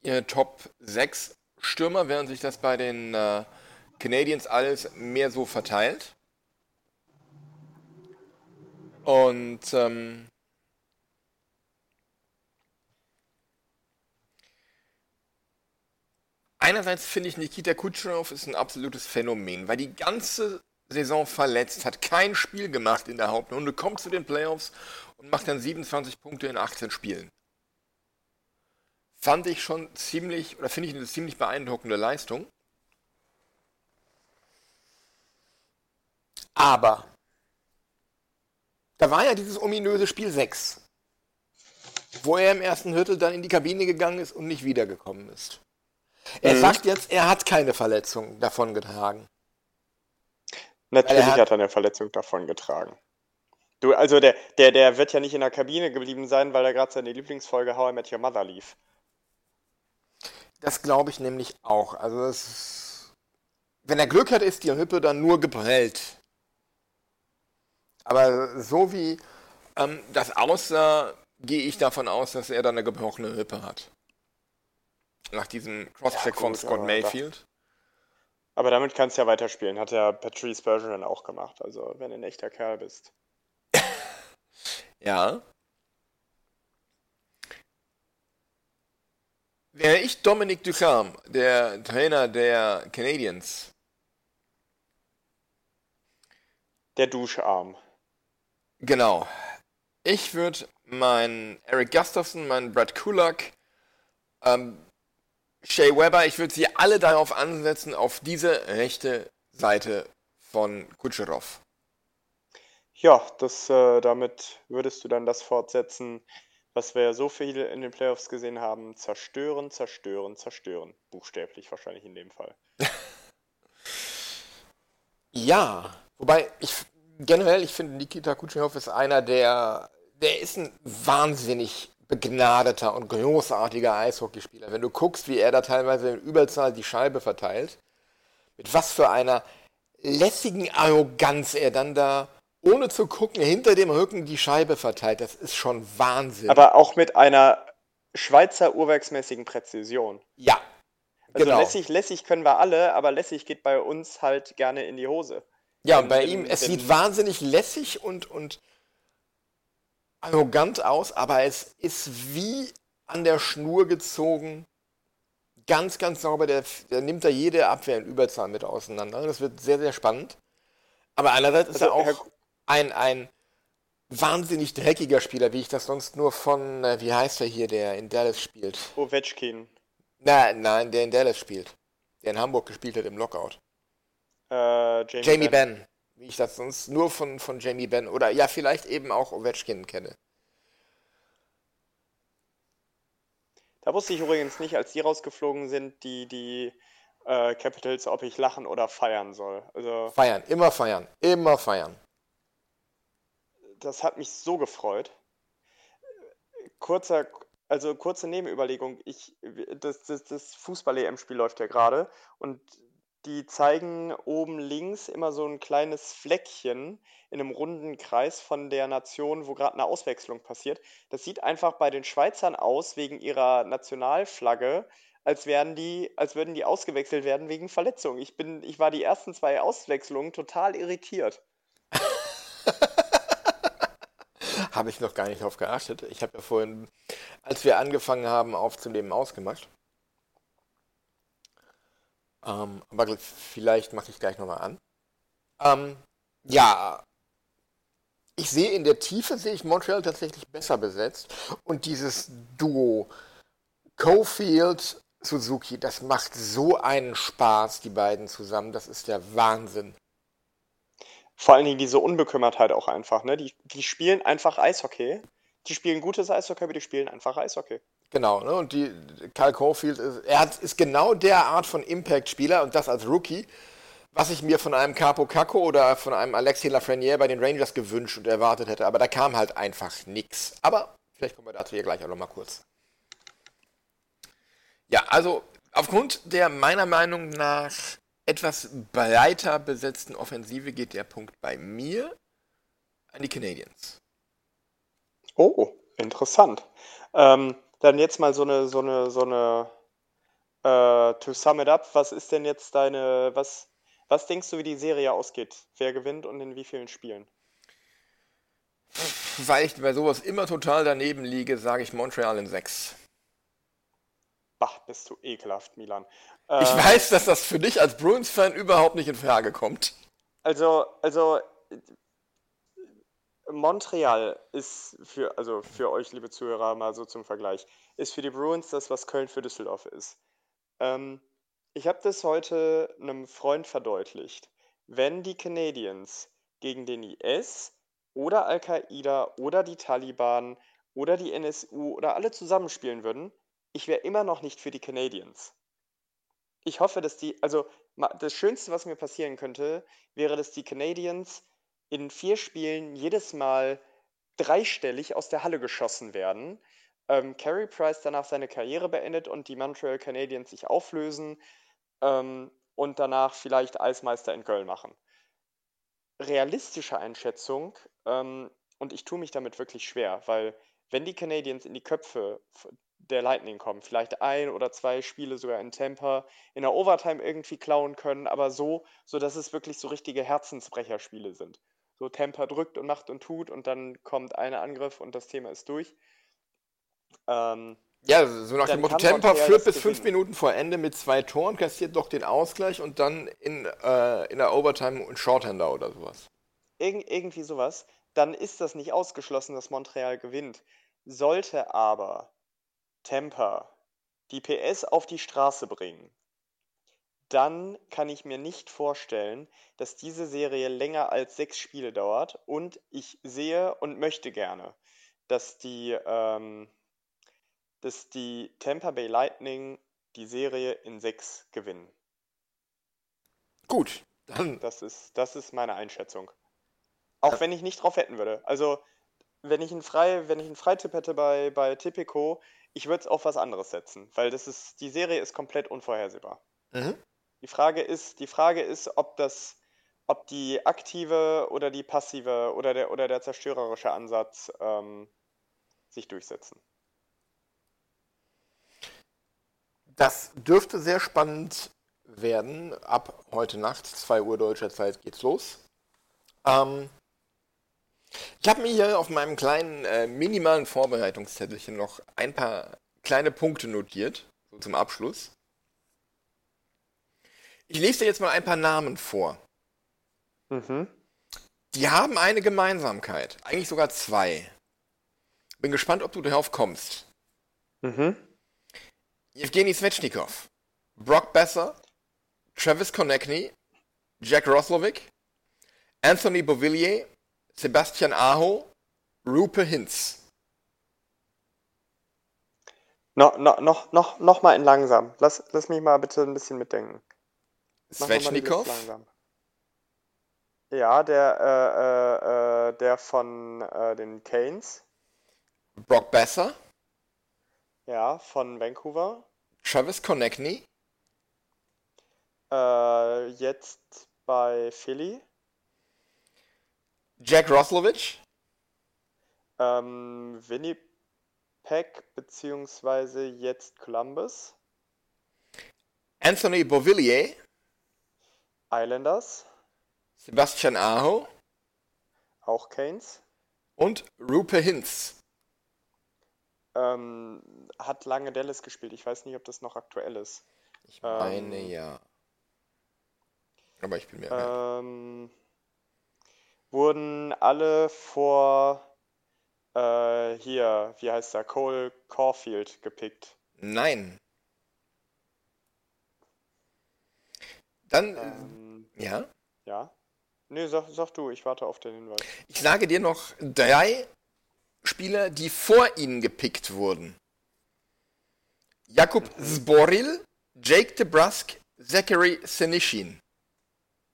ihr Top 6 Stürmer, während sich das bei den äh, Canadiens alles mehr so verteilt. Und ähm, einerseits finde ich Nikita Kucherov ist ein absolutes Phänomen, weil die ganze Saison verletzt, hat kein Spiel gemacht in der Hauptrunde, kommt zu den Playoffs und macht dann 27 Punkte in 18 Spielen. Fand ich schon ziemlich, oder finde ich eine ziemlich beeindruckende Leistung. Aber da war ja dieses ominöse Spiel 6, wo er im ersten Viertel dann in die Kabine gegangen ist und nicht wiedergekommen ist. Er mhm. sagt jetzt, er hat keine Verletzung davongetragen. Natürlich er hat, hat er eine Verletzung davongetragen. Du, also der, der, der wird ja nicht in der Kabine geblieben sein, weil er gerade seine Lieblingsfolge How I Met Your Mother lief. Das glaube ich nämlich auch. Also das, wenn er Glück hat, ist die Hüppe dann nur geprellt. Aber so wie ähm, das aussah, gehe ich davon aus, dass er dann eine gebrochene Hüppe hat. Nach diesem Crosscheck ja, von Scott Mayfield. Aber damit kannst du ja weiterspielen. Hat ja Patrice Bergeron auch gemacht. Also, wenn du ein echter Kerl bist. ja. Wäre ich Dominic Ducharme, der Trainer der Canadiens. Der Duscharm. Genau. Ich würde meinen Eric Gustafsson, meinen Brad Kulak, ähm, Shea Weber, ich würde sie alle darauf ansetzen, auf diese rechte Seite von Kutscherow. Ja, das, äh, damit würdest du dann das fortsetzen, was wir ja so viel in den Playoffs gesehen haben. Zerstören, zerstören, zerstören. Buchstäblich wahrscheinlich in dem Fall. ja, wobei ich generell, ich finde Nikita Kutscherow ist einer der, der ist ein wahnsinnig begnadeter und großartiger Eishockeyspieler. Wenn du guckst, wie er da teilweise in Überzahl die Scheibe verteilt, mit was für einer lässigen Arroganz er dann da, ohne zu gucken, hinter dem Rücken die Scheibe verteilt, das ist schon Wahnsinn. Aber auch mit einer Schweizer urwerksmäßigen Präzision. Ja. Also genau. lässig, lässig können wir alle, aber lässig geht bei uns halt gerne in die Hose. Ja, und bei wenn, ihm, es wenn, sieht wahnsinnig lässig und, und arrogant aus, aber es ist wie an der Schnur gezogen. Ganz, ganz sauber. Der, der nimmt da jede Abwehr in Überzahl mit auseinander. Das wird sehr, sehr spannend. Aber einerseits ist also, er auch ein, ein wahnsinnig dreckiger Spieler, wie ich das sonst nur von, äh, wie heißt er hier, der in Dallas spielt? Ovechkin. Nein, nein, der in Dallas spielt. Der in Hamburg gespielt hat im Lockout. Äh, Jamie, Jamie ben. ben wie ich das sonst nur von, von Jamie Benn oder ja, vielleicht eben auch Ovechkin kenne. Da wusste ich übrigens nicht, als die rausgeflogen sind, die, die äh, Capitals, ob ich lachen oder feiern soll. Also, feiern, immer feiern, immer feiern. Das hat mich so gefreut. Kurzer, also kurze Nebenüberlegung. Ich, das das, das Fußball-EM-Spiel läuft ja gerade und die zeigen oben links immer so ein kleines Fleckchen in einem runden Kreis von der Nation, wo gerade eine Auswechslung passiert. Das sieht einfach bei den Schweizern aus, wegen ihrer Nationalflagge, als, wären die, als würden die ausgewechselt werden wegen Verletzung. Ich, bin, ich war die ersten zwei Auswechslungen total irritiert. habe ich noch gar nicht drauf geachtet. Ich habe ja vorhin, als wir angefangen haben aufzunehmen, ausgemacht. Ähm, aber vielleicht mache ich gleich nochmal an. Ähm, ja, ich sehe in der Tiefe, sehe ich Montreal tatsächlich besser besetzt. Und dieses Duo Cofield, Suzuki, das macht so einen Spaß, die beiden zusammen. Das ist der Wahnsinn. Vor allen Dingen diese Unbekümmertheit auch einfach. Ne? Die, die spielen einfach Eishockey. Die spielen gutes Eishockey, aber die spielen einfach Eishockey. Genau, ne? und die, Kyle Caulfield ist, er hat, ist genau der Art von Impact-Spieler und das als Rookie, was ich mir von einem Capo Caco oder von einem Alexis Lafreniere bei den Rangers gewünscht und erwartet hätte, aber da kam halt einfach nichts. Aber vielleicht kommen wir dazu hier gleich auch nochmal kurz. Ja, also aufgrund der meiner Meinung nach etwas breiter besetzten Offensive geht der Punkt bei mir an die Canadiens. Oh, interessant. Ähm, dann jetzt mal so eine, so eine, so eine Äh, to sum it up, was ist denn jetzt deine, was, was denkst du, wie die Serie ausgeht? Wer gewinnt und in wie vielen Spielen? Weil ich bei sowas immer total daneben liege, sage ich Montreal in 6. Bah, bist du ekelhaft, Milan. Ich Ähm, weiß, dass das für dich als Bruins-Fan überhaupt nicht in Frage kommt. Also, also Montreal ist für, also für euch, liebe Zuhörer, mal so zum Vergleich, ist für die Bruins das, was Köln für Düsseldorf ist. Ähm, ich habe das heute einem Freund verdeutlicht. Wenn die Canadiens gegen den IS oder Al-Qaida oder die Taliban oder die NSU oder alle zusammenspielen würden, ich wäre immer noch nicht für die Canadiens. Ich hoffe, dass die, also das Schönste, was mir passieren könnte, wäre, dass die Canadiens in vier Spielen jedes Mal dreistellig aus der Halle geschossen werden. Ähm, Carey Price danach seine Karriere beendet und die Montreal Canadiens sich auflösen ähm, und danach vielleicht Eismeister in Köln machen. Realistische Einschätzung, ähm, und ich tue mich damit wirklich schwer, weil wenn die Canadiens in die Köpfe der Lightning kommen, vielleicht ein oder zwei Spiele sogar in Tampa in der Overtime irgendwie klauen können, aber so, so dass es wirklich so richtige Herzensbrecherspiele sind. So Tampa drückt und macht und tut und dann kommt ein Angriff und das Thema ist durch. Ähm, Ja, so nach dem Motto, Montreal führt bis fünf gewinnen. Minuten vor Ende mit zwei Toren, kassiert doch den Ausgleich und dann in, äh, in der Overtime und Shorthander oder sowas. Irg irgendwie sowas, dann ist das nicht ausgeschlossen, dass Montreal gewinnt. Sollte aber Tampa die PS auf die Straße bringen, dann kann ich mir nicht vorstellen, dass diese Serie länger als sechs Spiele dauert. Und ich sehe und möchte gerne, dass die, ähm, dass die Tampa Bay Lightning die Serie in sechs gewinnen. Gut, dann Das ist, das ist meine Einschätzung. Auch wenn ich nicht drauf wetten würde. Also, wenn ich einen, Frei, wenn ich einen Freitipp hätte bei, bei Tipico, ich würde es auf was anderes setzen, weil das ist, die Serie ist komplett unvorhersehbar. Mhm. Die Frage ist, die Frage ist, ob das, ob die aktive oder die passive oder der oder der zerstörerische Ansatz ähm, sich durchsetzen. Das dürfte sehr spannend werden. Ab heute Nacht, 2 Uhr deutscher Zeit, geht's los. Ähm, ich habe mir hier auf meinem kleinen äh, minimalen Vorbereitungszettelchen noch ein paar kleine Punkte notiert, so zum Abschluss. Ich lese dir jetzt mal ein paar Namen vor. Mhm. Die haben eine Gemeinsamkeit, eigentlich sogar zwei. Bin gespannt, ob du darauf kommst. Mhm. Evgeny Svechnikov, Brock Besser, Travis Konechny, Jack Roslovic, Anthony Beauvillier, Sebastian Aho, Rupe Hintz. No, no, noch, noch, noch mal in langsam. Lass, lass mich mal bitte ein bisschen mitdenken. Mach noch mal die Svechnikov. Ja, der, äh, äh, äh, der von äh, den Canes. Brock Besser, Ja, von Vancouver. Travis Konechny, Äh, jetzt bei Philly. Jack Roslovic, Ähm, Winnipeg, beziehungsweise jetzt Columbus. Anthony Beauvillier, Islanders. Sebastian Aho Auch Canes. und Rupe Hintz. Ähm, hat lange Dallas gespielt. Ich weiß nicht, ob das noch aktuell ist. Ich meine Ähm, ja. Aber ich bin mir. Ähm, wurden alle vor äh, hier, wie heißt der, Cole Caulfield gepickt. Nein. Dann, Ähm, äh, ja. ja. Nee, sag, sag du, ich warte auf den Hinweis. Ich sage dir noch drei Spieler, die vor ihnen gepickt wurden. Jakub Zboril, Jake DeBrusk, Zachary Senishin.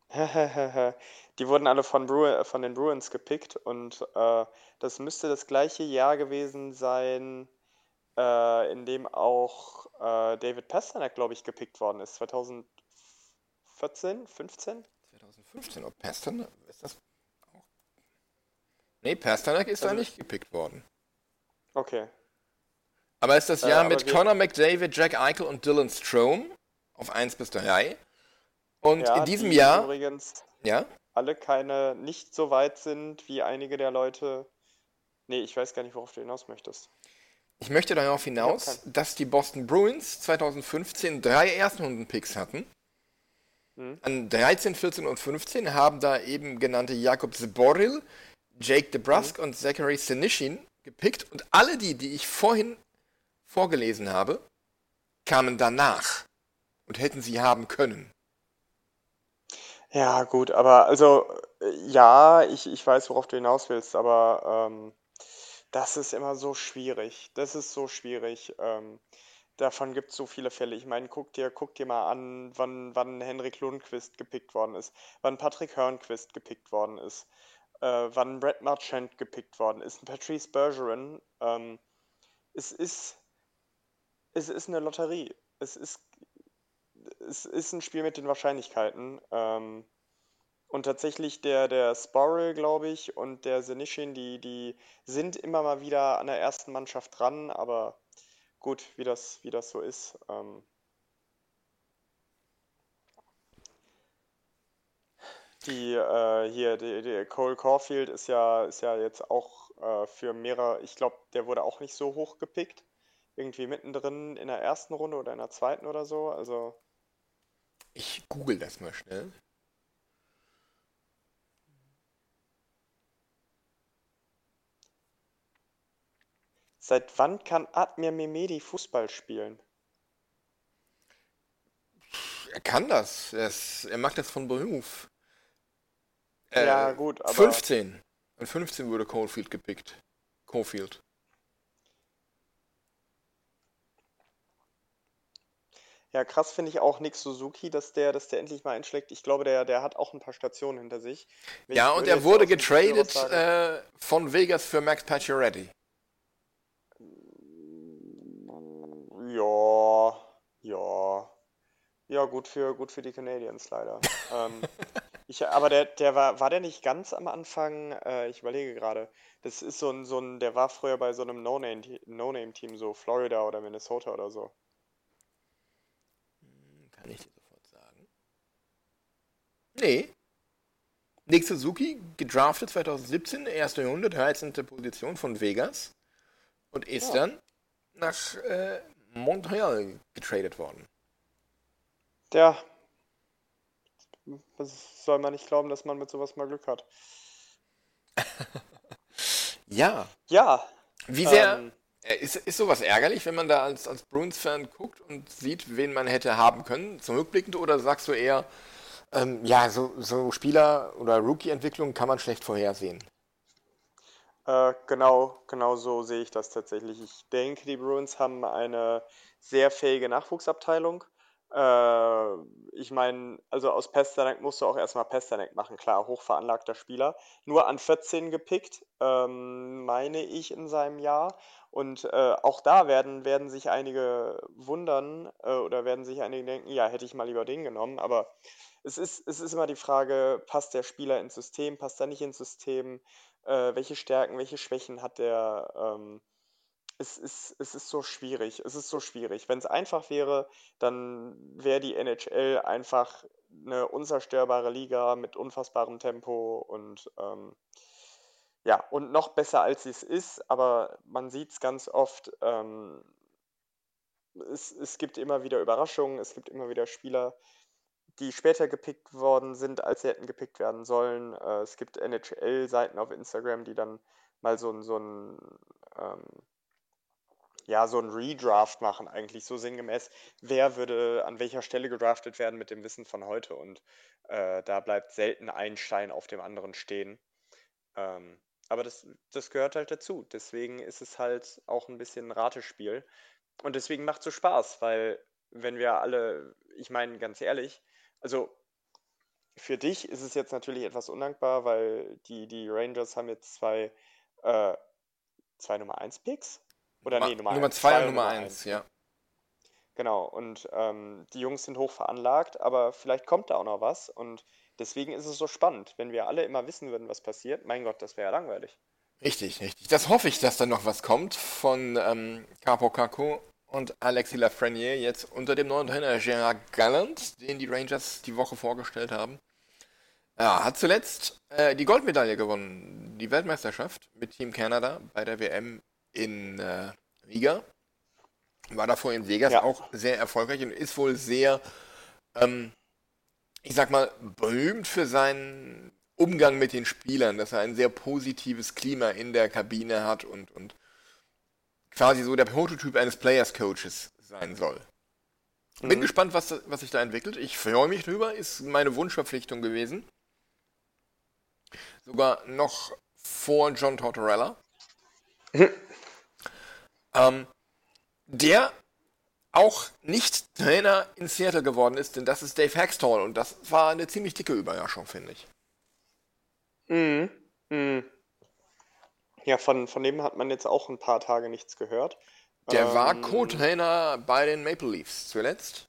Die wurden alle von, Bru von den Bruins gepickt und äh, das müsste das gleiche Jahr gewesen sein, äh, in dem auch äh, David Pasternak, glaube ich, gepickt worden ist. 2014, 15? 2015, ob Pasternak, ist das auch? Nee, Pasternak ist da Also- nicht gepickt worden. Okay. Aber es ist das Äh, Jahr mit Conor McDavid, Jack Eichel und Dylan Strome auf 1 bis 3. Und Ja, in diesem die Jahr, übrigens ja, alle keine, nicht so weit sind wie einige der Leute. Nee, ich weiß gar nicht, worauf du hinaus möchtest. ich möchte darauf hinaus, keinen. dass die Boston Bruins 2015 drei Erstrundenpicks hatten. Mhm. An 13, 14 und 15 haben da eben genannte Jakob Zboril, Jake DeBrusk Mhm. und Zachary Senishin gepickt. Und alle die, die ich vorhin vorgelesen habe, kamen danach und hätten sie haben können. Ja, gut, aber also äh, ja, ich, ich weiß, worauf du hinaus willst, aber ähm, das ist immer so schwierig. Das ist so schwierig. Ähm, davon gibt es so viele Fälle. Ich meine, guck dir, guck dir mal an, wann, wann Henrik Lundqvist gepickt worden ist, wann Patrick Hörnqvist gepickt worden ist, äh, wann Brett Marchand gepickt worden ist, Patrice Bergeron. Ähm, es ist, es ist eine Lotterie. Es ist es ist ein Spiel mit den Wahrscheinlichkeiten. Ähm, und tatsächlich der, der Sporrel, glaube ich, und der Senishin, die, die sind immer mal wieder an der ersten Mannschaft dran, aber gut, wie das, wie das so ist. Ähm, die äh, hier, die, die Cole Caulfield ist ja, ist ja jetzt auch äh, für mehrere, ich glaube, der wurde auch nicht so hoch gepickt. Irgendwie mittendrin in der ersten Runde oder in der zweiten oder so. Also. Ich google das mal schnell. Seit wann kann Admir Mehmedi Fußball spielen? Er kann das. Er, ist, er macht das von Beruf. Äh, Ja, gut, aber- 15. An 15 wurde Coldfield gepickt. Cofield. Ja, krass finde ich auch Nick Suzuki, dass der, dass der endlich mal einschlägt. Ich glaube, der, der hat auch ein paar Stationen hinter sich. Ich Ja, und er wurde getradet äh, von Vegas für Max Pacioretty. Ja, ja. Gut für, gut für die Canadiens leider. ähm, ich, aber der, der war, war der nicht ganz am Anfang, äh, ich überlege gerade, das ist so ein, so ein, der war früher bei so einem No-Name- No-Name-Team, so Florida oder Minnesota oder so. Kann ich dir sofort sagen. Nee. Nick Suzuki, gedraftet 2017, erste Runde, 13. Position von Vegas. Und ist Ja. dann nach äh, Montreal getradet worden. Ja. Was soll man nicht glauben, dass man mit sowas mal Glück hat. Ja. Ja, Wie sehr ähm, äh, ist, ist sowas ärgerlich, wenn man da als, als Bruins-Fan guckt und sieht, wen man hätte haben können, zurückblickend, oder sagst du eher, ähm, ja, so, so Spieler- oder Rookie-Entwicklung kann man schlecht vorhersehen? Äh, genau, genau so sehe ich das tatsächlich. Ich denke, die Bruins haben eine sehr fähige Nachwuchsabteilung. Äh, ich meine, also aus Pasternak musst du auch erstmal Pasternak machen, klar, hochveranlagter Spieler. Nur an 14 gepickt, ähm, meine ich in seinem Jahr. Und äh, auch da werden, werden sich einige wundern äh, oder werden sich einige denken, ja, hätte ich mal lieber den genommen. Aber es ist, es ist immer die Frage, passt der Spieler ins System, passt er nicht ins System? Äh, welche Stärken, welche Schwächen hat der. Ähm, es, ist, es ist so schwierig. Es ist so schwierig. Wenn es einfach wäre, dann wäre die NHL einfach eine unzerstörbare Liga mit unfassbarem Tempo und ähm, ja, und noch besser als sie es ist, aber man sieht es ganz oft. Ähm, es, es gibt immer wieder Überraschungen, es gibt immer wieder Spieler, die später gepickt worden sind, als sie hätten gepickt werden sollen. Äh, es gibt NHL-Seiten auf Instagram, die dann mal so ein, so ein, ähm, ja, so ein Redraft machen, eigentlich so sinngemäß. Wer würde an welcher Stelle gedraftet werden mit dem Wissen von heute? Und äh, da bleibt selten ein Stein auf dem anderen stehen. Ähm, aber das, das gehört halt dazu. Deswegen ist es halt auch ein bisschen ein Ratespiel. Und deswegen macht es so Spaß, weil wenn wir alle, ich meine ganz ehrlich, also für dich ist es jetzt natürlich etwas undankbar, weil die, die Rangers haben jetzt zwei, äh, zwei Nummer 1 Picks? Oder nee, Nummer Nummer 1. 2 und Nummer 1, ja. Genau, und ähm, die Jungs sind hoch veranlagt, aber vielleicht kommt da auch noch was. Und deswegen ist es so spannend. Wenn wir alle immer wissen würden, was passiert, mein Gott, das wäre ja langweilig. Richtig, richtig. Das hoffe ich, dass da noch was kommt von ähm, Capo Caco und Alexis Lafreniere jetzt unter dem neuen Trainer Gerard Gallant, den die Rangers die Woche vorgestellt haben. Ja, hat zuletzt äh, die Goldmedaille gewonnen, die Weltmeisterschaft mit Team Canada bei der WM in äh, Riga. War davor in Vegas Ja. auch sehr erfolgreich und ist wohl sehr, ähm, ich sag mal, berühmt für seinen Umgang mit den Spielern, dass er ein sehr positives Klima in der Kabine hat und, und quasi so der Prototyp eines Players Coaches sein soll. Bin gespannt, was, was sich da entwickelt. Ich freue mich drüber, ist meine Wunschverpflichtung gewesen. Sogar noch vor John Tortorella. ähm, der auch nicht Trainer in Seattle geworden ist, denn das ist Dave Hextall und das war eine ziemlich dicke Überraschung, finde ich. Mhm. Mhm. Ja, von, von dem hat man jetzt auch ein paar Tage nichts gehört. Der war Ähm, Co-Trainer bei den Maple Leafs zuletzt.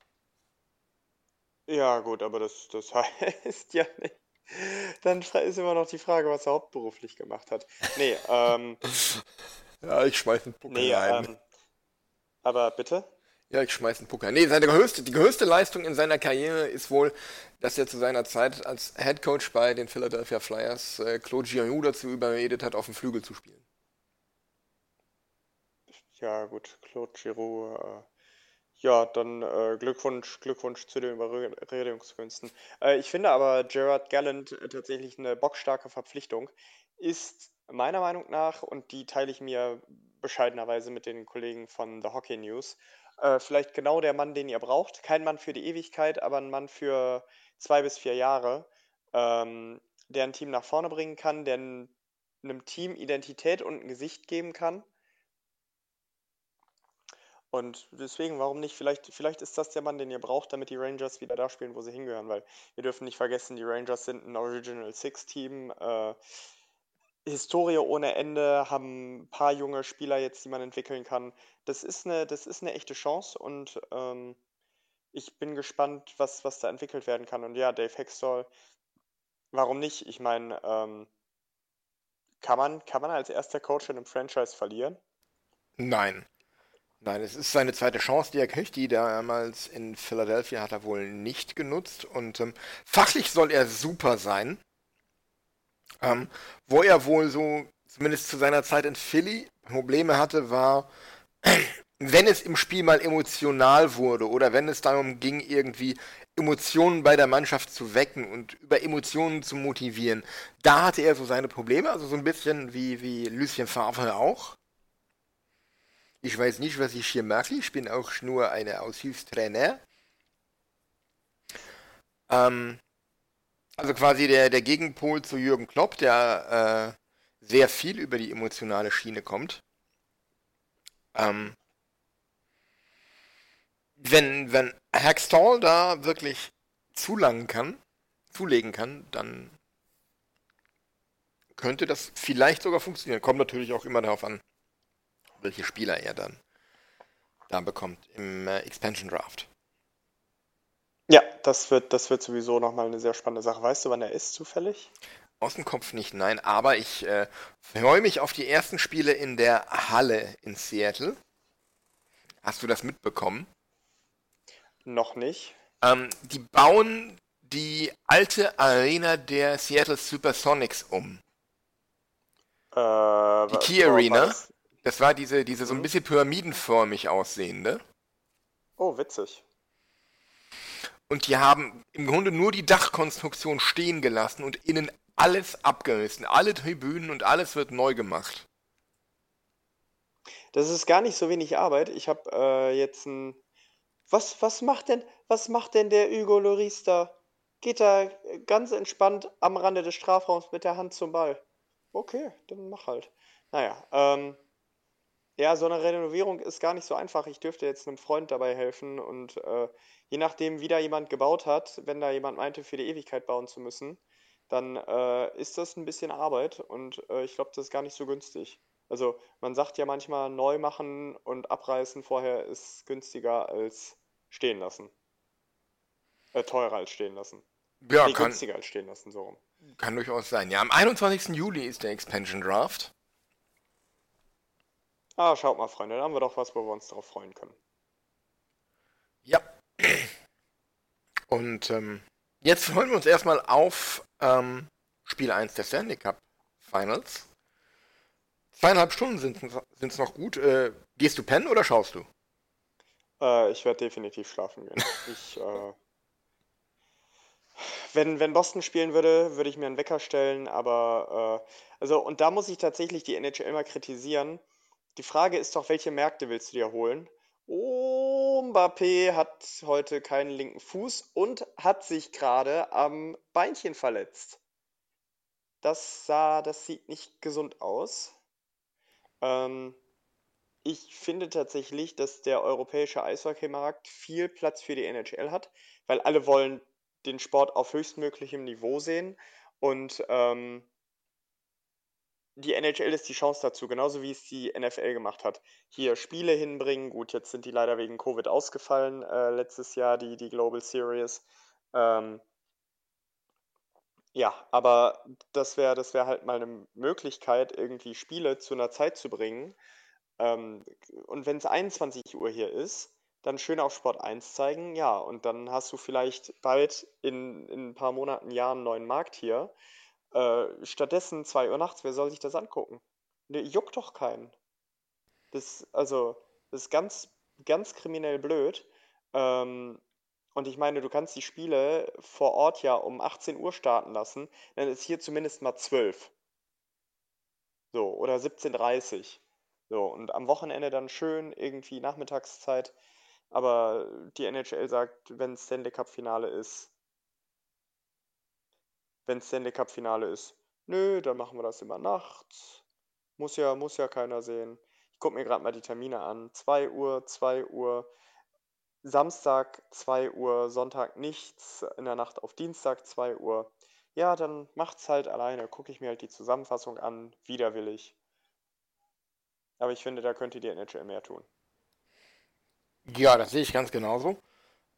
Ja, gut, aber das, das heißt ja nicht. Dann ist immer noch die Frage, was er hauptberuflich gemacht hat. Nee, ähm, Ja, ich schmeiß einen Puck nee, rein. ähm, aber bitte? Ja, ich schmeiß einen Pucker. Nee, seine größte, die größte Leistung in seiner Karriere ist wohl, dass er zu seiner Zeit als Head Coach bei den Philadelphia Flyers äh, Claude Giroux dazu überredet hat, auf dem Flügel zu spielen. Ja, gut, Claude Giroux. Äh, ja, dann äh, Glückwunsch, Glückwunsch zu den Überredungskünsten. Äh, ich finde aber Gerard Gallant äh, tatsächlich eine bockstarke Verpflichtung. Ist meiner Meinung nach, und die teile ich mir bescheidenerweise mit den Kollegen von The Hockey News, äh, vielleicht genau der Mann, den ihr braucht. Kein Mann für die Ewigkeit, aber ein Mann für zwei bis vier Jahre, ähm, der ein Team nach vorne bringen kann, der einem Team Identität und ein Gesicht geben kann. Und deswegen, warum nicht? Vielleicht, vielleicht ist das der Mann, den ihr braucht, damit die Rangers wieder da spielen, wo sie hingehören, weil wir dürfen nicht vergessen, die Rangers sind ein Original Six Team. Äh, Historie ohne Ende, haben ein paar junge Spieler jetzt, die man entwickeln kann. Das ist eine, das ist eine echte Chance und ähm, ich bin gespannt, was, was da entwickelt werden kann. Und ja, Dave Hextall, warum nicht? Ich meine, ähm, kann man, kann man als erster Coach in einem Franchise verlieren? Nein. Nein, es ist seine zweite Chance, er kriegt. Die damals in Philadelphia hat er wohl nicht genutzt. Und ähm, fachlich soll er super sein. Ähm, wo er wohl so, zumindest zu seiner Zeit in Philly, Probleme hatte, war, wenn es im Spiel mal emotional wurde oder wenn es darum ging, irgendwie Emotionen bei der Mannschaft zu wecken und über Emotionen zu motivieren, da hatte er so seine Probleme, also so ein bisschen wie, wie Lucien Favre auch. Ich weiß nicht, was ich hier mache. Ich bin auch nur eine Aushilfstrainer. Ähm, also quasi der, der Gegenpol zu Jürgen Klopp, der äh, sehr viel über die emotionale Schiene kommt. Ähm, wenn, wenn Hextall da wirklich zulangen kann, zulegen kann, dann könnte das vielleicht sogar funktionieren. Kommt natürlich auch immer darauf an, welche Spieler er dann da bekommt im äh, Expansion Draft. Ja, das wird, das wird sowieso nochmal eine sehr spannende Sache. Weißt du, wann er ist, zufällig? Aus dem Kopf nicht, nein, aber ich äh, freue mich auf die ersten Spiele in der Halle in Seattle. Hast du das mitbekommen? Noch nicht. Ähm, die bauen die alte Arena der Seattle Supersonics um. Äh, Die Key Arena? das- Das war diese, diese so ein bisschen pyramidenförmig aussehende. Oh, witzig. Und die haben im Grunde nur die Dachkonstruktion stehen gelassen und innen alles abgerissen. Alle Tribünen und alles wird neu gemacht. Das ist gar nicht so wenig Arbeit. Ich habe äh, jetzt ein. Was, was macht denn, was macht denn der Hugo Lloris da? Geht da ganz entspannt am Rande des Strafraums mit der Hand zum Ball. Okay, dann mach halt. Naja, ähm, ja, so eine Renovierung ist gar nicht so einfach. Ich dürfte jetzt einem Freund dabei helfen und äh, je nachdem, wie da jemand gebaut hat, wenn da jemand meinte, für die Ewigkeit bauen zu müssen, dann äh, ist das ein bisschen Arbeit und äh, ich glaube, das ist gar nicht so günstig. Also man sagt ja manchmal, neu machen und abreißen vorher ist günstiger als stehen lassen. Äh, teurer als stehen lassen. Ja, Nee, kann, günstiger als stehen lassen, so rum. kann durchaus sein. Ja, am 21. Juli ist der Expansion Draft. Ah, schaut mal, Freunde, da haben wir doch was, wo wir uns drauf freuen können. Ja. Und ähm, jetzt freuen wir uns erstmal auf ähm, Spiel 1 der Stanley Cup Finals. Zweieinhalb Stunden sind es noch gut. Äh, gehst du pennen oder schaust du? Äh, ich werde definitiv schlafen gehen. Ich, äh, wenn, wenn Boston spielen würde, würde ich mir einen Wecker stellen, aber äh, also und da muss ich tatsächlich die NHL mal kritisieren. Die Frage ist doch, welche Märkte willst du dir holen? Oh, Mbappé hat heute keinen linken Fuß und hat sich gerade am Beinchen verletzt. Das sah, das sieht nicht gesund aus. Ähm, ich finde tatsächlich, dass der europäische Eishockeymarkt viel Platz für die NHL hat, weil alle wollen den Sport auf höchstmöglichem Niveau sehen und ähm, die NHL ist die Chance dazu, genauso wie es die NFL gemacht hat. Hier Spiele hinbringen, gut, jetzt sind die leider wegen Covid ausgefallen, äh, letztes Jahr die, die Global Series. Ähm, ja, aber das wäre das wär halt mal eine Möglichkeit, irgendwie Spiele zu einer Zeit zu bringen. Ähm, und wenn es 21 Uhr hier ist, dann schön auf Sport 1 zeigen, ja, und dann hast du vielleicht bald in, in ein paar Monaten, Jahren einen neuen Markt hier. Äh, stattdessen 2 Uhr nachts, wer soll sich das angucken? Ne, juckt doch keinen. Das, also, das ist ganz, ganz kriminell blöd. Ähm, und ich meine, du kannst die Spiele vor Ort ja um 18 Uhr starten lassen, dann ist hier zumindest mal 12. So, oder 17.30 Uhr. So, und am Wochenende dann schön irgendwie Nachmittagszeit aber die NHL sagt, wenn Stanley Cup Finale ist, wenn Stanley Cup Finale ist, nö, dann machen wir das immer nachts. Muss ja, muss ja keiner sehen. Ich gucke mir gerade mal die Termine an. 2 Uhr, 2 Uhr, Samstag 2 Uhr, Sonntag nichts, in der Nacht auf Dienstag 2 Uhr. Ja, dann macht's halt alleine. Gucke ich mir halt die Zusammenfassung an, widerwillig. Aber ich finde, da könnte die NHL mehr tun. Ja, das sehe ich ganz genauso.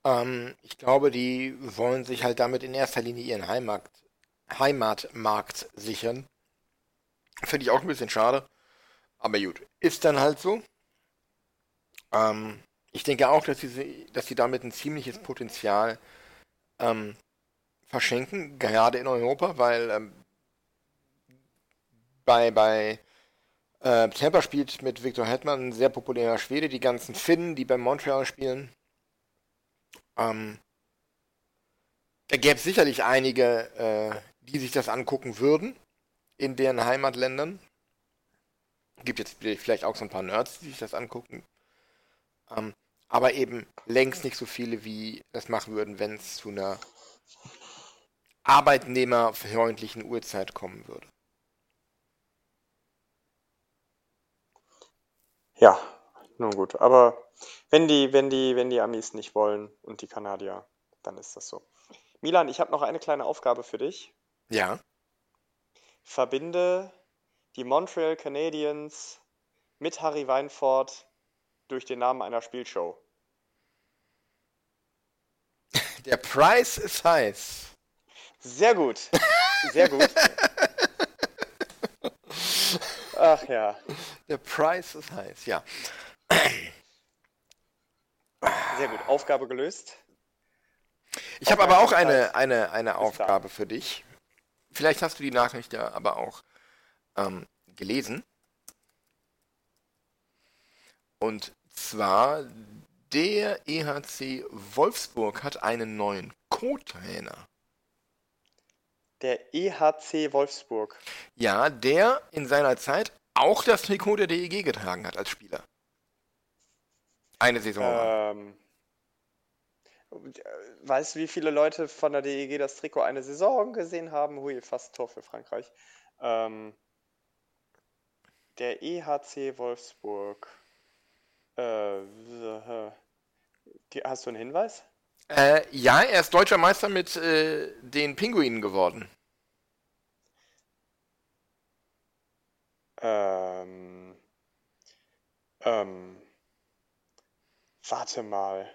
Ähm, ich glaube, die wollen sich halt damit in erster Linie ihren Heimat, Heimatmarkt sichern. Finde ich auch ein bisschen schade. Aber gut, ist dann halt so. Ähm, ich denke auch, dass sie, dass sie damit ein ziemliches Potenzial ähm, verschenken, gerade in Europa, weil ähm, bei, bei äh, Tampa spielt mit Victor Hetman, ein sehr populärer Schwede. Die ganzen Finnen, die bei Montreal spielen. Ähm, da gäbe es sicherlich einige, äh, die sich das angucken würden in deren Heimatländern. Gibt jetzt vielleicht auch so ein paar Nerds, die sich das angucken. Ähm, aber eben längst nicht so viele, wie das machen würden, wenn es zu einer arbeitnehmerfreundlichen Uhrzeit kommen würde. Ja, nun gut. Aber wenn die, wenn die, wenn die Amis nicht wollen und die Kanadier, dann ist das so. Milan, ich habe noch eine kleine Aufgabe für dich. Ja. Verbinde die Montreal Canadiens mit Harry Weinfurt durch den Namen einer Spielshow. Der Preis ist heiß. Sehr gut. Sehr gut. Ach ja. Der Price ist heiß, ja. Sehr gut, Aufgabe gelöst. Ich habe aber auch eine, eine, eine Aufgabe für dich. Vielleicht hast du die Nachricht ja aber auch ähm, gelesen. Und zwar, der EHC Wolfsburg hat einen neuen Co-Trainer. Der EHC Wolfsburg. Ja, der in seiner Zeit auch das Trikot der DEG getragen hat als Spieler. Eine Saison. Ähm, weißt du, wie viele Leute von der DEG das Trikot eine Saison gesehen haben? Hui, fast Tor für Frankreich. Ähm, der EHC Wolfsburg. Äh, hast du einen Hinweis? Äh, ja, er ist deutscher Meister mit äh, den Pinguinen geworden. Ähm, ähm, warte mal.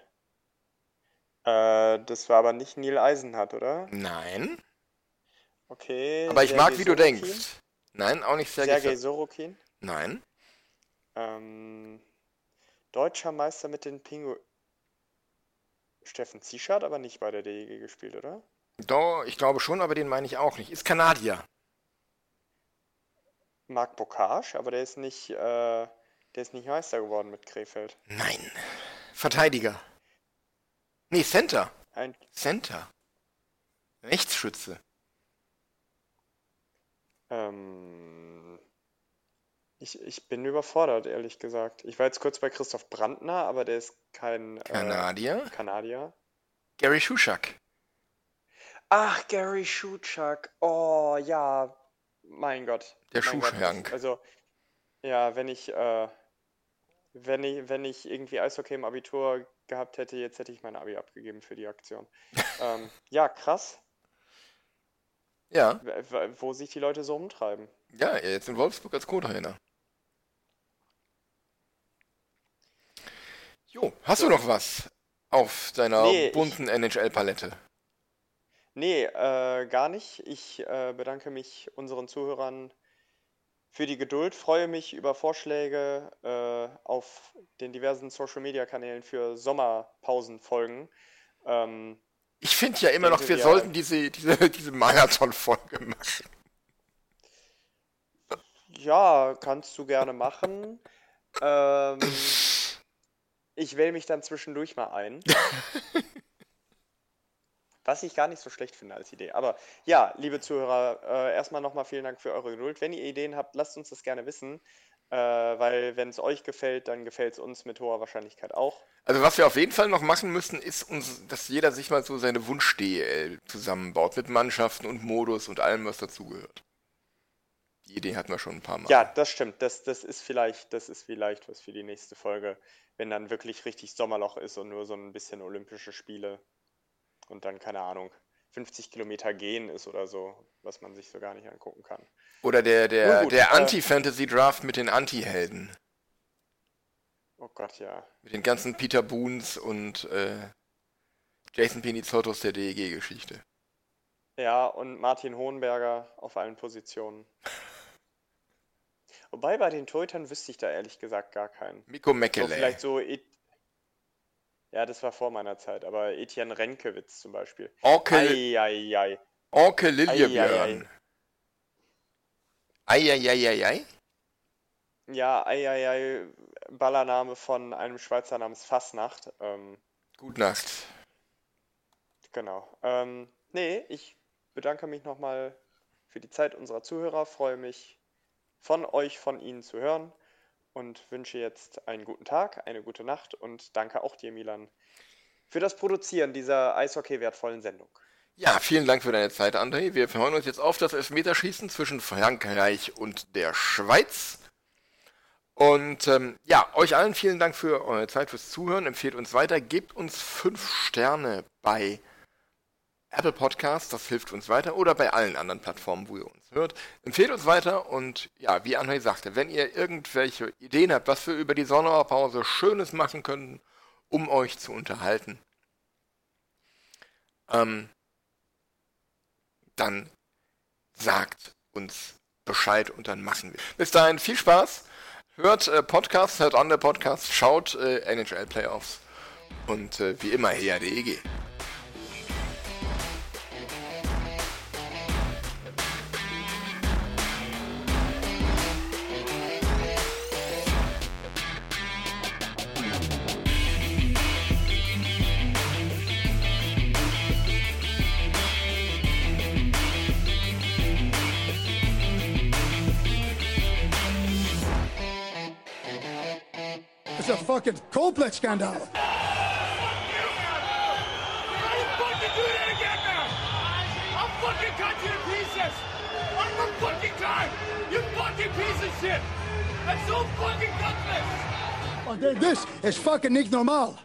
Äh, das war aber nicht Neil Eisenhardt, oder? Nein. Okay. Aber ich mag, wie du denkst. Nein, auch nicht Sergei, Sergei Sorokin. Nein. Ähm, deutscher Meister mit den Pingu. Steffen Ziesch hat aber nicht bei der DEG gespielt, oder? Doch, ich glaube schon, aber den meine ich auch nicht. Ist Kanadier. Marc Bocage, aber der ist nicht, äh, der ist nicht Meister geworden mit Krefeld. Nein. Verteidiger. Nee, Center. Ein, Center. Rechtsschütze. ähm, ich, ich bin überfordert, ehrlich gesagt. Ich war jetzt kurz bei Christoph Brandner, aber der ist kein äh, Kanadier. Kanadier. Gary Schuschak. Ach, Gary Schuchak. Oh, ja. Mein Gott. Der. Schuhschrank. Also, ja, wenn ich, äh, wenn ich, wenn ich irgendwie Eishockey im Abitur gehabt hätte, jetzt hätte ich mein Abi abgegeben für die Aktion. ähm, ja, krass, Ja, wo sich die Leute so umtreiben. ja, jetzt in Wolfsburg als Co-Trainer. Jo, hast du noch was auf deiner Nee, bunten NHL-Palette? Nee, äh, gar nicht. Ich äh, bedanke mich unseren Zuhörern für die Geduld, freue mich über Vorschläge äh, auf den diversen Social-Media-Kanälen für Sommerpausenfolgen. Ähm, Ich finde ja immer noch, wir wir- sollten diese, diese, diese Marathon-Folge machen. Ja, kannst du gerne machen. Ähm, ich wähle mich dann zwischendurch mal ein. Was ich gar nicht so schlecht finde als Idee. Aber ja, liebe Zuhörer, äh, erstmal nochmal vielen Dank für eure Geduld. Wenn ihr Ideen habt, lasst uns das gerne wissen. Äh, weil wenn es euch gefällt, dann gefällt es uns mit hoher Wahrscheinlichkeit auch. Also was wir auf jeden Fall noch machen müssen, ist, uns, dass jeder sich mal so seine Wunsch-DL zusammenbaut mit Mannschaften und Modus und allem, was dazugehört. Die Idee hatten wir schon ein paar Mal. Ja, das stimmt. Das, das ist vielleicht, das ist vielleicht was für die nächste Folge, wenn dann wirklich richtig Sommerloch ist und nur so ein bisschen Olympische Spiele und dann, keine Ahnung, 50 Kilometer gehen ist oder so, was man sich so gar nicht angucken kann. Oder der, der, gut, der äh, Anti-Fantasy-Draft mit den Anti-Helden. Oh Gott, ja. Mit den ganzen Peter Boons und äh, Jason Pinizottos der DEG-Geschichte. Ja, und Martin Hohenberger auf allen Positionen. Wobei bei den Torhütern wüsste ich da ehrlich gesagt gar keinen. Miko So, Mekele. vielleicht so. Ja, das war vor meiner Zeit, aber Etienne Renkewitz zum Beispiel. Eieiei. Orke Ei, Liljebjörn. Eieieiei. Ja, eieiei, Ballername von einem Schweizer namens Fasnacht. Ähm, Gut Nacht. genau. Ähm, nee, ich bedanke mich nochmal für die Zeit unserer Zuhörer, freue mich von euch, von Ihnen zu hören und wünsche jetzt einen guten Tag, eine gute Nacht und danke auch dir, Milan, für das Produzieren dieser Eishockey-wertvollen Sendung. Ja, vielen Dank für deine Zeit, André. Wir freuen uns jetzt auf das Elfmeterschießen zwischen Frankreich und der Schweiz. Und ähm, ja, euch allen vielen Dank für eure Zeit, fürs Zuhören. Empfehlt uns weiter. Gebt uns fünf Sterne bei Apple Podcasts, das hilft uns weiter. Oder bei allen anderen Plattformen, wo ihr uns hört. Empfehlt uns weiter. Und ja, wie André sagte, wenn ihr irgendwelche Ideen habt, was wir über die Sommerpause Schönes machen können, um euch zu unterhalten, ähm, dann sagt uns Bescheid und dann machen wir. Bis dahin viel Spaß. Hört äh, Podcasts, hört andere Podcasts, schaut äh, NHL Playoffs und äh, wie immer E HDEG. Fucking time. You fucking piece of shit. That's so fucking gutless. This is fucking nicht normal.